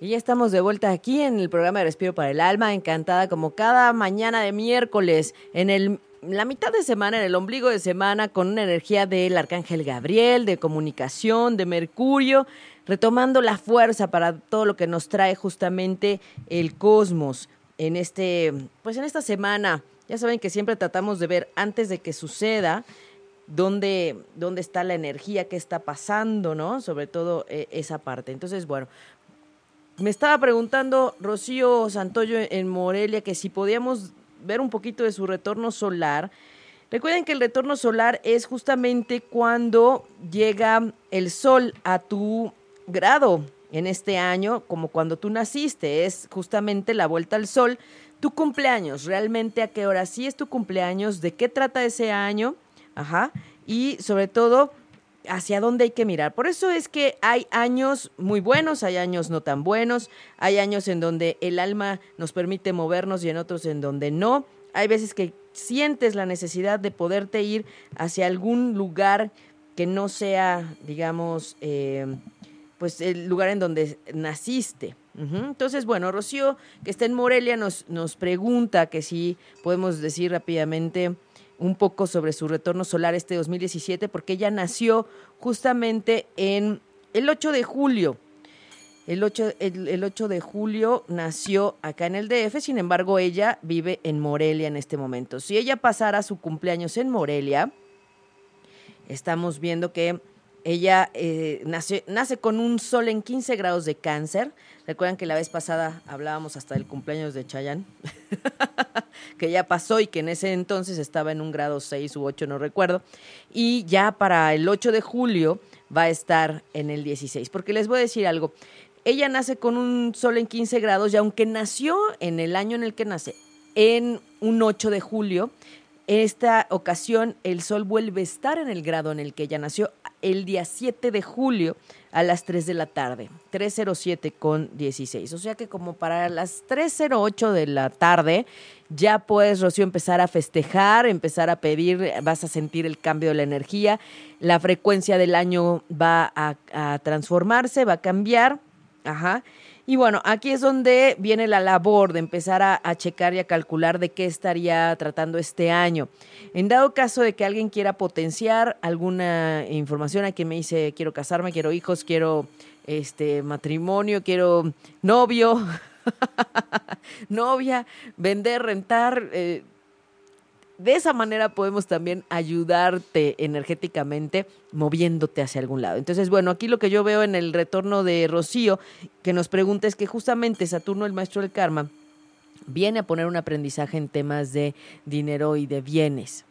Y ya estamos de vuelta aquí en el programa de Respiro para el Alma, encantada como cada mañana de miércoles en el la mitad de semana, en el ombligo de semana, con una energía del arcángel Gabriel, de comunicación, de Mercurio, retomando la fuerza para todo lo que nos trae justamente el cosmos en este, pues en esta semana. Ya saben que siempre tratamos de ver antes de que suceda dónde, dónde está la energía, qué está pasando, ¿no? Sobre todo eh, esa parte. Entonces, bueno, me estaba preguntando Rocío Santoyo en Morelia que si podíamos ver un poquito de su retorno solar. Recuerden que el retorno solar es justamente cuando llega el sol a tu grado en este año como cuando tú naciste, es justamente la vuelta al sol. Tu cumpleaños, realmente a qué hora sí es tu cumpleaños, de qué trata ese año, ajá, y sobre todo hacia dónde hay que mirar. Por eso es que hay años muy buenos, hay años no tan buenos, hay años en donde el alma nos permite movernos y en otros en donde no. Hay veces que sientes la necesidad de poderte ir hacia algún lugar que no sea, digamos, eh, pues el lugar en donde naciste. Entonces, bueno, Rocío, que está en Morelia, nos, nos pregunta que si podemos decir rápidamente un poco sobre su retorno solar este 2017, porque ella nació justamente en el 8 de julio. El 8, el 8, de julio nació acá en el DF, sin embargo ella vive en Morelia en este momento. Si ella pasara su cumpleaños en Morelia, estamos viendo que ella eh, nace, nace con un sol en 15 grados de cáncer. Recuerdan que la vez pasada hablábamos hasta del cumpleaños de Chayanne, que ya pasó y que en ese entonces estaba en un grado 6 u 8, no recuerdo. Y ya para el 8 de julio va a estar en el 16. Porque les voy a decir algo. Ella nace con un sol en 15 grados y aunque nació en el año en el que nace, en un 8 de julio, esta ocasión el sol vuelve a estar en el grado en el que ella nació el día 7 de julio a las 3 de la tarde, 3.07 con 16. O sea que como para las 3.08 de la tarde ya puedes, Rocío, empezar a festejar, empezar a pedir, vas a sentir el cambio de la energía, la frecuencia del año va a, a transformarse, va a cambiar. Ajá. Y bueno, aquí es donde viene la labor de empezar a, checar y a calcular de qué estaría tratando este año. En dado caso de que alguien quiera potenciar alguna información, a me dice quiero casarme, quiero hijos, quiero este matrimonio, quiero novio, novia, vender, rentar, eh, de esa manera podemos también ayudarte energéticamente moviéndote hacia algún lado. Entonces, bueno, aquí lo que yo veo en el retorno de Rocío, que nos pregunta es que justamente Saturno, el maestro del karma, viene a poner un aprendizaje en temas de dinero y de bienes.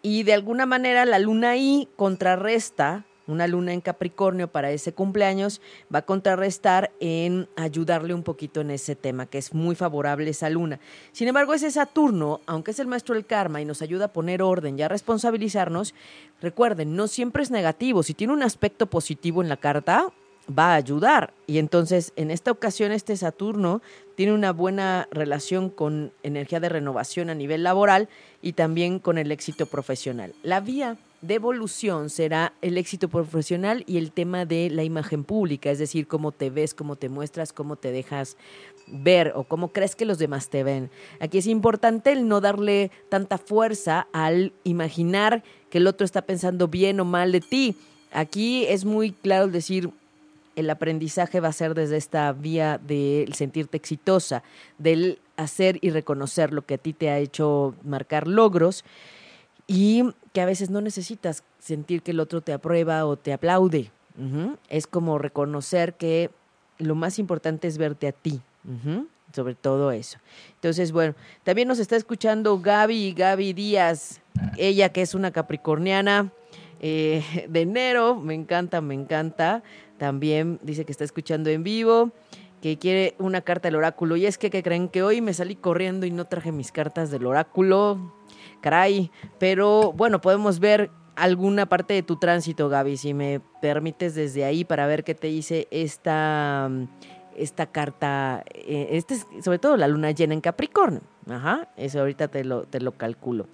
Y de alguna manera la luna ahí contrarresta una luna en Capricornio para ese cumpleaños va a contrarrestar en ayudarle un poquito en ese tema, que es muy favorable esa luna. Sin embargo, ese Saturno, aunque es el maestro del karma y nos ayuda a poner orden y a responsabilizarnos, recuerden, no siempre es negativo. Si tiene un aspecto positivo en la carta, va a ayudar. Y entonces, en esta ocasión, este Saturno tiene una buena relación con energía de renovación a nivel laboral y también con el éxito profesional. La vía de evolución será el éxito profesional y el tema de la imagen pública, es decir, cómo te ves, cómo te muestras, cómo te dejas ver o cómo crees que los demás te ven. Aquí es importante el no darle tanta fuerza al imaginar que el otro está pensando bien o mal de ti. Aquí es muy claro decir, el aprendizaje va a ser desde esta vía del sentirte exitosa, del hacer y reconocer lo que a ti te ha hecho marcar logros y que a veces no necesitas sentir que el otro te aprueba o te aplaude. Es como reconocer que lo más importante es verte a ti. Sobre todo eso. Entonces, bueno, también nos está escuchando Gaby, Gaby Díaz, ella que es una capricorniana eh, de enero, me encanta, me encanta. También dice que está escuchando en vivo, que quiere una carta del oráculo. Y es que, que creen que hoy me salí corriendo y no traje mis cartas del oráculo caray, pero bueno, podemos ver alguna parte de tu tránsito, Gaby, si me permites desde ahí para ver qué te dice esta, esta carta, este sobre todo la luna llena en Capricornio. Ajá, eso ahorita te lo, te lo calculo.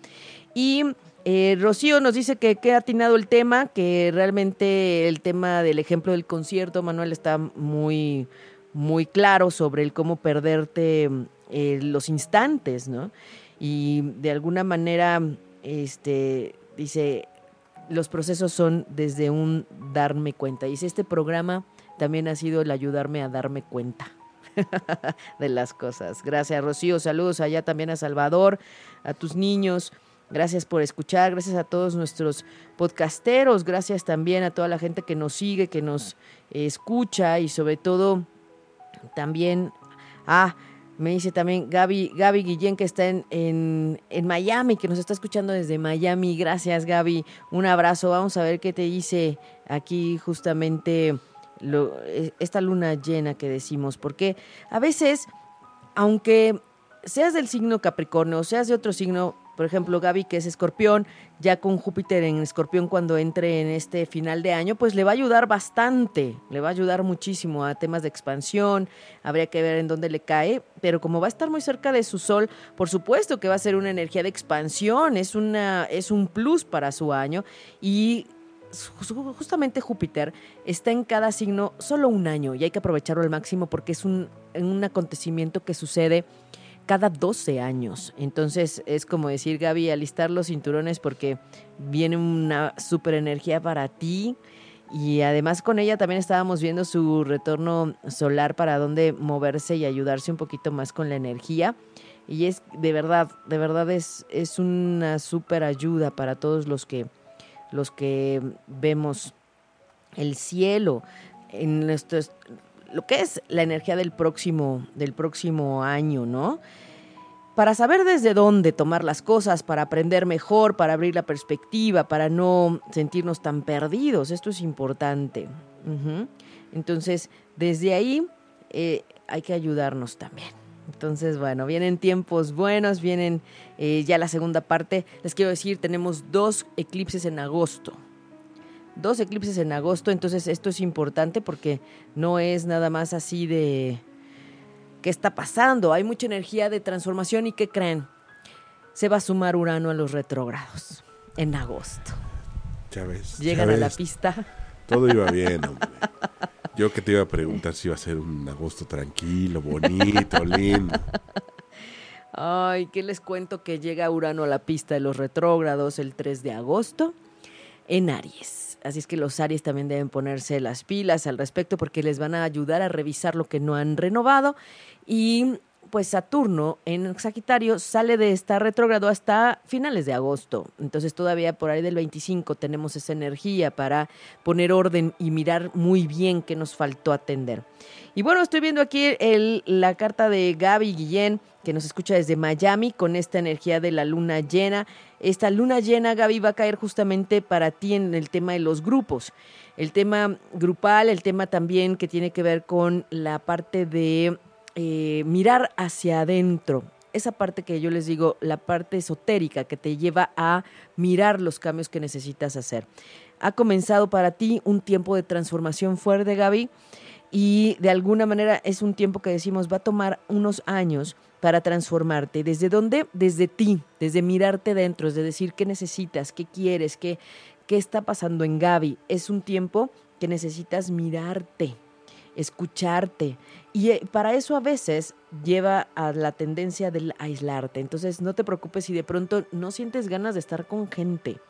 Y eh, Rocío nos dice que, que ha atinado el tema, que realmente el tema del ejemplo del concierto, Manuel, está muy, muy claro sobre el cómo perderte eh, los instantes, ¿no? Y de alguna manera, este, dice, los procesos son desde un darme cuenta. Dice, este programa también ha sido el ayudarme a darme cuenta de las cosas. Gracias, Rocío. Saludos allá también a Salvador, a tus niños. Gracias por escuchar, gracias a todos nuestros podcasteros, gracias también a toda la gente que nos sigue, que nos escucha y sobre todo también a me dice también Gaby, Gaby Guillén que está en, en, Miami, que nos está escuchando desde Miami. Gracias Gaby, un abrazo. Vamos a ver qué te dice aquí justamente lo- esta luna llena que decimos, porque a veces, aunque seas del signo Capricornio o seas de otro signo, por ejemplo, Gaby, que es escorpión, ya con Júpiter en escorpión cuando entre en este final de año, pues le va a ayudar bastante, le va a ayudar muchísimo a temas de expansión, habría que ver en dónde le cae, pero como va a estar muy cerca de su sol, por supuesto que va a ser una energía de expansión, es, una, es un plus para su año y ju- justamente Júpiter está en cada signo solo un año y hay que aprovecharlo al máximo porque es un, un acontecimiento que sucede cada 12 años. Entonces es como decir, Gaby, alistar los cinturones porque viene una super energía para ti. Y además con ella también estábamos viendo su retorno solar para dónde moverse y ayudarse un poquito más con la energía. Y es de verdad, de verdad es, es una súper ayuda para todos los que, los que vemos el cielo en nuestros, lo que es la energía del próximo, del próximo año, ¿no? Para saber desde dónde tomar las cosas, para aprender mejor, para abrir la perspectiva, para no sentirnos tan perdidos. Esto es importante. Entonces, desde ahí eh, hay que ayudarnos también. Entonces, bueno, vienen tiempos buenos, vienen eh, ya la segunda parte. Les quiero decir, tenemos dos eclipses en agosto dos eclipses en agosto, entonces esto es importante porque no es nada más así de qué está pasando, hay mucha energía de transformación y ¿qué creen? Se va a sumar Urano a los retrógrados en agosto. Ya ves. ya Llegan a la pista. Todo iba bien, hombre. Yo que te iba a preguntar si iba a ser un agosto tranquilo, bonito, lindo. Ay, ¿qué les cuento que llega Urano a la pista de los retrógrados el 3 de agosto en Aries? Así es que los Aries también deben ponerse las pilas al respecto porque les van a ayudar a revisar lo que no han renovado y pues Saturno en Sagitario sale de estar retrógrado hasta finales de agosto. Entonces todavía por ahí del 25 tenemos esa energía para poner orden y mirar muy bien qué nos faltó atender. Y bueno, estoy viendo aquí el- la carta de Gaby Guillén, que nos escucha desde Miami con esta energía de la luna llena. Esta luna llena, Gaby, va a caer justamente para ti en el tema de los grupos. El tema grupal, el tema también que tiene que ver con la parte de eh, mirar hacia adentro. Esa parte que yo les digo, la parte esotérica que te lleva a mirar los cambios que necesitas hacer. Ha comenzado para ti un tiempo de transformación fuerte, Gaby y de alguna manera es un tiempo que decimos va a tomar unos años para transformarte. ¿Desde dónde? Desde ti, desde mirarte dentro, desde decir qué necesitas, qué quieres, qué, qué está pasando en Gaby. Es un tiempo que necesitas mirarte, escucharte. Y eh, para eso a veces lleva a la tendencia del aislarte. Entonces no te preocupes si de pronto no sientes ganas de estar con gente.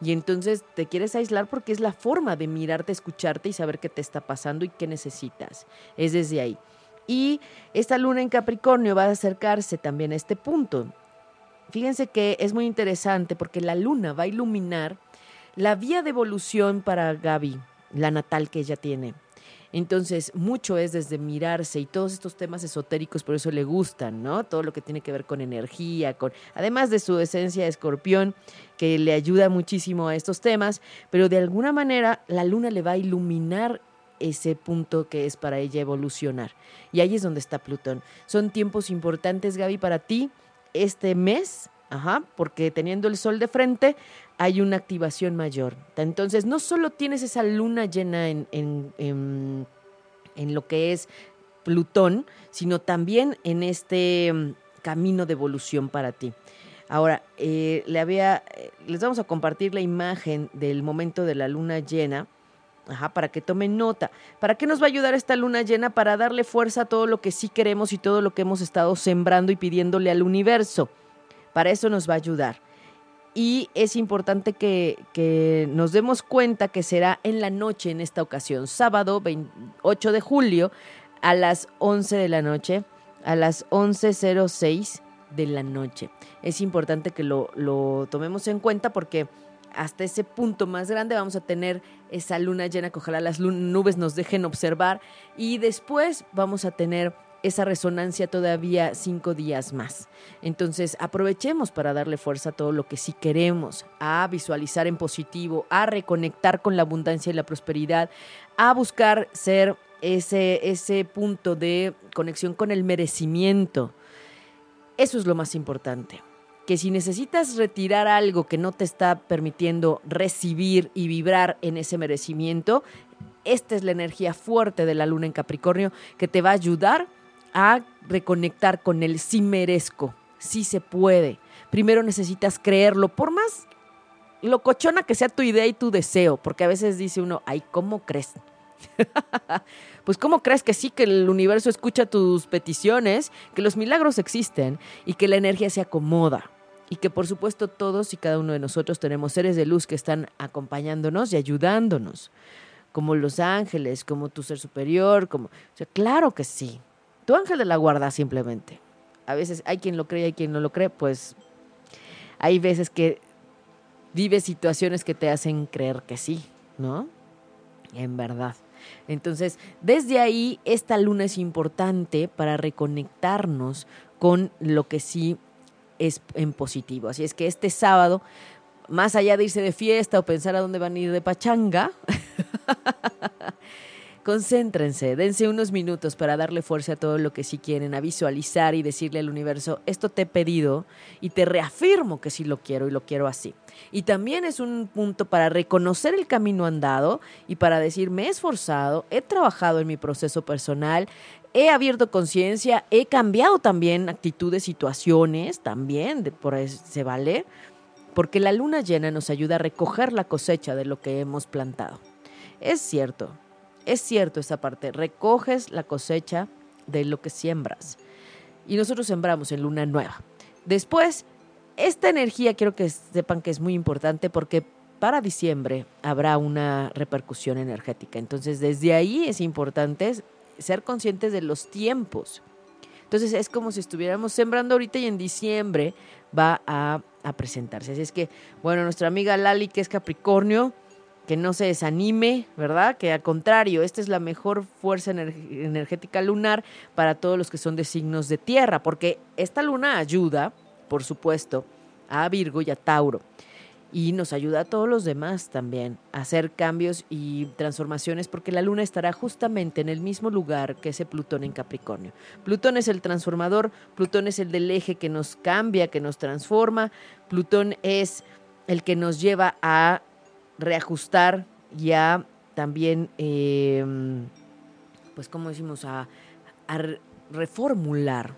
Y entonces te quieres aislar porque es la forma de mirarte, escucharte y saber qué te está pasando y qué necesitas. Es desde ahí. Y esta luna en Capricornio va a acercarse también a este punto. Fíjense que es muy interesante porque la luna va a iluminar la vía de evolución para Gaby, la natal que ella tiene. Entonces, mucho es desde mirarse y todos estos temas esotéricos, por eso le gustan, ¿no? Todo lo que tiene que ver con energía, con además de su esencia de escorpión, que le ayuda muchísimo a estos temas, pero de alguna manera la luna le va a iluminar ese punto que es para ella evolucionar. Y ahí es donde está Plutón. Son tiempos importantes, Gaby, para ti este mes, ajá, porque teniendo el sol de frente hay una activación mayor. Entonces, no solo tienes esa luna llena en, en, en, lo que es Plutón, sino también en este mm, camino de evolución para ti. Ahora, eh, le había, eh, les vamos a compartir la imagen del momento de la luna llena. Ajá, para que tomen nota. ¿Para qué nos va a ayudar esta luna llena? Para darle fuerza a todo lo que sí queremos y todo lo que hemos estado sembrando y pidiéndole al universo. Para eso nos va a ayudar. Y es importante que, nos demos cuenta que será en la noche en esta ocasión, sábado 28 de julio a las 11 de la noche, a las 11.06 de la noche. Es importante que lo, lo tomemos en cuenta porque hasta ese punto más grande vamos a tener esa luna llena que ojalá las nubes nos dejen observar y después vamos a tener esa resonancia todavía cinco días más. Entonces aprovechemos para darle fuerza a todo lo que sí queremos, a visualizar en positivo, a reconectar con la abundancia y la prosperidad, a buscar ser ese, ese punto de conexión con el merecimiento. Eso es lo más importante. Que si necesitas retirar algo que no te está permitiendo recibir y vibrar en ese merecimiento, esta es la energía fuerte de la luna en Capricornio que te va a ayudar a reconectar con el sí merezco, sí se puede. Primero necesitas creerlo, por más locochona que sea tu idea y tu deseo, porque a veces dice uno, ay, ¿cómo crees? pues ¿cómo crees que sí, que el universo escucha tus peticiones, que los milagros existen y que la energía se acomoda? Y que por supuesto todos y cada uno de nosotros tenemos seres de luz que están acompañándonos y ayudándonos, como los ángeles, como tu ser superior, como... O sea, claro que sí. Tu ángel de la guarda simplemente. A veces hay quien lo cree y hay quien no lo cree, pues hay veces que vives situaciones que te hacen creer que sí, ¿no? En verdad. Entonces, desde ahí, esta luna es importante para reconectarnos con lo que sí es en positivo. Así es que este sábado, más allá de irse de fiesta o pensar a dónde van a ir de pachanga, Concéntrense, dense unos minutos para darle fuerza a todo lo que sí quieren, a visualizar y decirle al universo, esto te he pedido y te reafirmo que sí lo quiero y lo quiero así. Y también es un punto para reconocer el camino andado y para decir, me he esforzado, he trabajado en mi proceso personal, he abierto conciencia, he cambiado también actitudes, situaciones, también, por eso se vale, porque la luna llena nos ayuda a recoger la cosecha de lo que hemos plantado. Es cierto, es cierto esa parte, recoges la cosecha de lo que siembras. Y nosotros sembramos en luna nueva. Después, esta energía quiero que sepan que es muy importante porque para diciembre habrá una repercusión energética. Entonces, desde ahí es importante ser conscientes de los tiempos. Entonces, es como si estuviéramos sembrando ahorita y en diciembre va a, presentarse. Así es que, bueno, nuestra amiga Lali, que es Capricornio, que no se desanime, ¿verdad? Que al contrario, esta es la mejor fuerza energética lunar para todos los que son de signos de tierra, porque esta luna ayuda, por supuesto, a Virgo y a Tauro. Y nos ayuda a todos los demás también a hacer cambios y transformaciones porque la luna estará justamente en el mismo lugar que ese Plutón en Capricornio. Plutón es el transformador, Plutón es el del eje que nos cambia, que nos transforma, Plutón es el que nos lleva a reajustar ya también, em, pues como decimos, a, a reformular.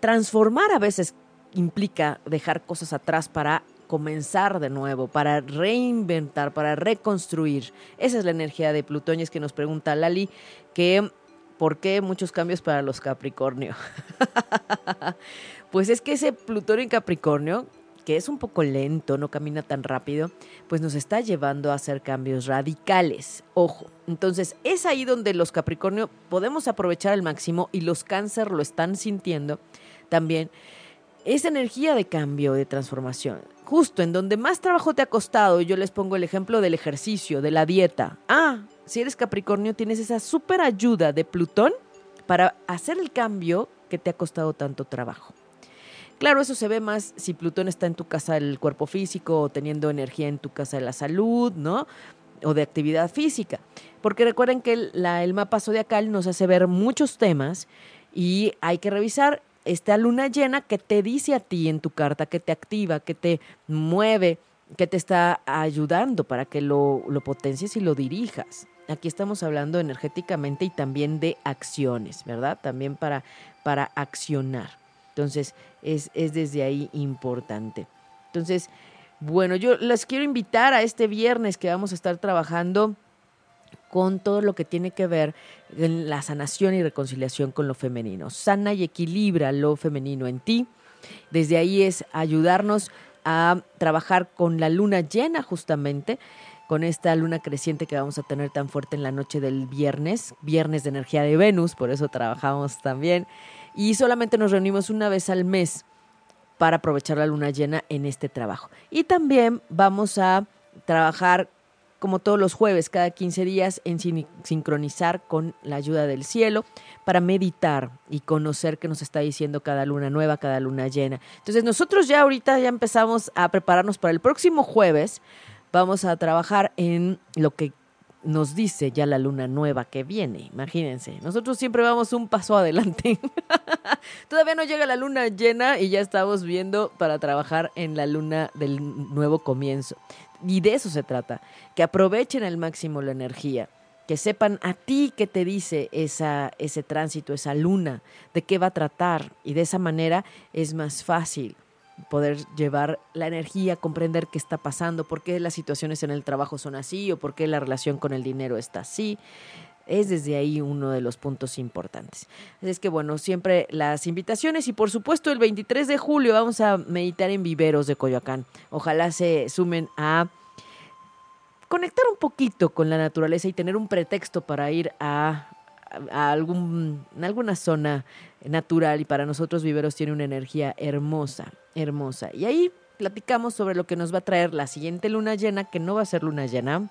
Transformar a veces implica dejar cosas atrás para comenzar de nuevo, para reinventar, para reconstruir. Esa es la energía de Plutón y es que nos pregunta Lali que ¿por qué muchos cambios para los Capricornio? pues es que ese Plutón en Capricornio que es un poco lento, no camina tan rápido, pues nos está llevando a hacer cambios radicales. Ojo, entonces es ahí donde los Capricornio podemos aprovechar al máximo y los cáncer lo están sintiendo también. Esa energía de cambio, de transformación, justo en donde más trabajo te ha costado, yo les pongo el ejemplo del ejercicio, de la dieta. Ah, si eres Capricornio, tienes esa súper ayuda de Plutón para hacer el cambio que te ha costado tanto trabajo. Claro, eso se ve más si Plutón está en tu casa del cuerpo físico o teniendo energía en tu casa de la salud, ¿no? O de actividad física. Porque recuerden que el, el mapa zodiacal nos hace ver muchos temas y hay que revisar esta luna llena que te dice a ti en tu carta, que te activa, que te mueve, que te está ayudando para que lo, lo potencies y lo dirijas. Aquí estamos hablando energéticamente y también de acciones, ¿verdad? También para, para accionar. Entonces, es, desde ahí importante. Entonces, bueno, yo les quiero invitar a este viernes que vamos a estar trabajando con todo lo que tiene que ver en la sanación y reconciliación con lo femenino. Sana y equilibra lo femenino en ti. Desde ahí es ayudarnos a trabajar con la luna llena justamente, con esta luna creciente que vamos a tener tan fuerte en la noche del viernes, viernes de energía de Venus, por eso trabajamos también y solamente nos reunimos una vez al mes para aprovechar la luna llena en este trabajo. Y también vamos a trabajar como todos los jueves, cada 15 días, en sin- sincronizar con la ayuda del cielo para meditar y conocer qué nos está diciendo cada luna nueva, cada luna llena. Entonces nosotros ya ahorita ya empezamos a prepararnos para el próximo jueves. Vamos a trabajar en lo que nos dice ya la luna nueva que viene. Imagínense, nosotros siempre vamos un paso adelante. Todavía no llega la luna llena y ya estamos viendo para trabajar en la luna del nuevo comienzo. Y de eso se trata, que aprovechen al máximo la energía, que sepan a ti qué te dice esa, ese tránsito, esa luna, de qué va a tratar. Y de esa manera es más fácil poder llevar la energía, comprender qué está pasando, por qué las situaciones en el trabajo son así o por qué la relación con el dinero está así. Es desde ahí uno de los puntos importantes. Así es que bueno, siempre las invitaciones y por supuesto el 23 de julio vamos a meditar en Viveros de Coyoacán. Ojalá se sumen a conectar un poquito con la naturaleza y tener un pretexto para ir a, algún, a alguna zona natural y para nosotros Viveros tiene una energía hermosa, hermosa. Y ahí platicamos sobre lo que nos va a traer la siguiente luna llena, que no va a ser luna llena,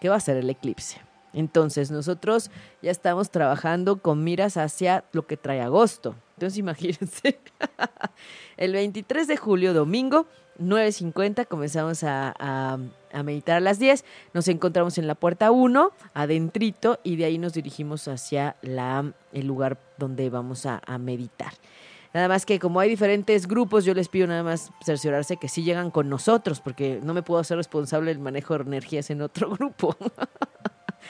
que va a ser el eclipse. Entonces nosotros ya estamos trabajando con miras hacia lo que trae agosto. Entonces imagínense, el 23 de julio, domingo, 9.50, comenzamos a, meditar a las 10. Nos encontramos en la puerta 1, adentrito, y de ahí nos dirigimos hacia la, el lugar donde vamos a, a meditar. Nada más que como hay diferentes grupos, yo les pido nada más cerciorarse que sí llegan con nosotros, porque no me puedo hacer responsable del manejo de energías en otro grupo.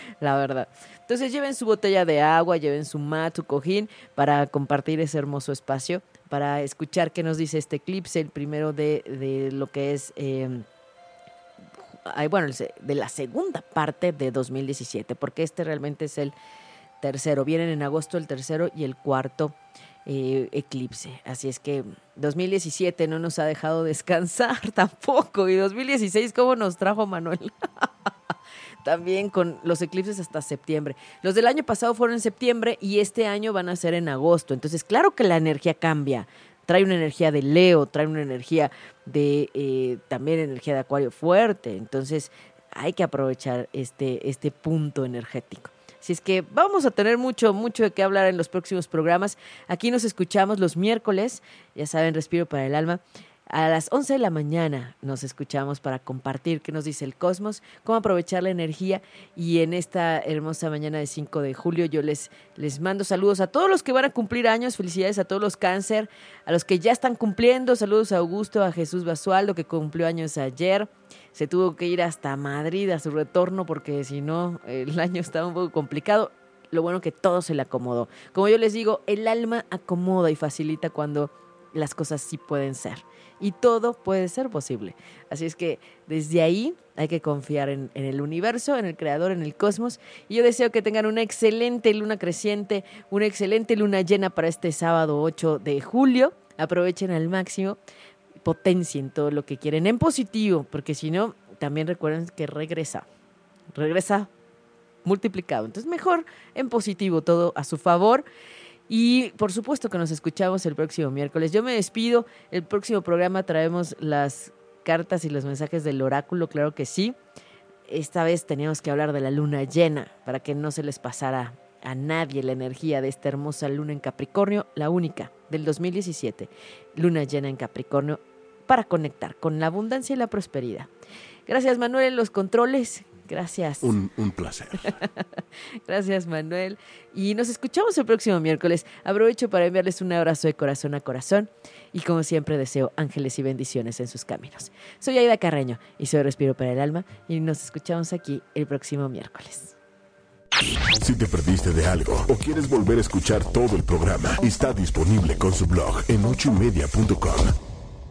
La verdad. Entonces lleven su botella de agua, lleven su mat, su cojín para compartir ese hermoso espacio, para escuchar qué nos dice este eclipse, el primero de, de lo que es, eh, bueno, de la segunda parte de 2017, porque este realmente es el tercero. Vienen en agosto el tercero y el cuarto eh, eclipse. Así es que 2017 no nos ha dejado descansar tampoco. Y 2016, ¿cómo nos trajo Manuel? También con los eclipses hasta septiembre. Los del año pasado fueron en septiembre y este año van a ser en agosto. Entonces, claro que la energía cambia. Trae una energía de Leo, trae una energía de eh, también energía de Acuario fuerte. Entonces, hay que aprovechar este, este punto energético. Así es que vamos a tener mucho, mucho de qué hablar en los próximos programas. Aquí nos escuchamos los miércoles, ya saben, Respiro para el Alma. A las 11 de la mañana nos escuchamos para compartir qué nos dice el cosmos, cómo aprovechar la energía. Y en esta hermosa mañana de 5 de julio yo les, les mando saludos a todos los que van a cumplir años, felicidades a todos los cáncer, a los que ya están cumpliendo, saludos a Augusto, a Jesús Basualdo que cumplió años ayer. Se tuvo que ir hasta Madrid a su retorno porque si no el año estaba un poco complicado. Lo bueno que todo se le acomodó. Como yo les digo, el alma acomoda y facilita cuando las cosas sí pueden ser. Y todo puede ser posible. Así es que desde ahí hay que confiar en, el universo, en el creador, en el cosmos. Y yo deseo que tengan una excelente luna creciente, una excelente luna llena para este sábado 8 de julio. Aprovechen al máximo, potencien todo lo que quieren en positivo, porque si no, también recuerden que regresa. Regresa multiplicado. Entonces, mejor en positivo, todo a su favor. Y por supuesto que nos escuchamos el próximo miércoles. Yo me despido. El próximo programa traemos las cartas y los mensajes del oráculo, claro que sí. Esta vez teníamos que hablar de la luna llena para que no se les pasara a nadie la energía de esta hermosa luna en Capricornio, la única del 2017. Luna llena en Capricornio para conectar con la abundancia y la prosperidad. Gracias Manuel los controles. Gracias. Un, un placer. Gracias, Manuel. Y nos escuchamos el próximo miércoles. Aprovecho para enviarles un abrazo de corazón a corazón. Y como siempre, deseo ángeles y bendiciones en sus caminos. Soy Aida Carreño y soy Respiro para el Alma. Y nos escuchamos aquí el próximo miércoles. Si te perdiste de algo o quieres volver a escuchar todo el programa, está disponible con su blog en ochoymedia.com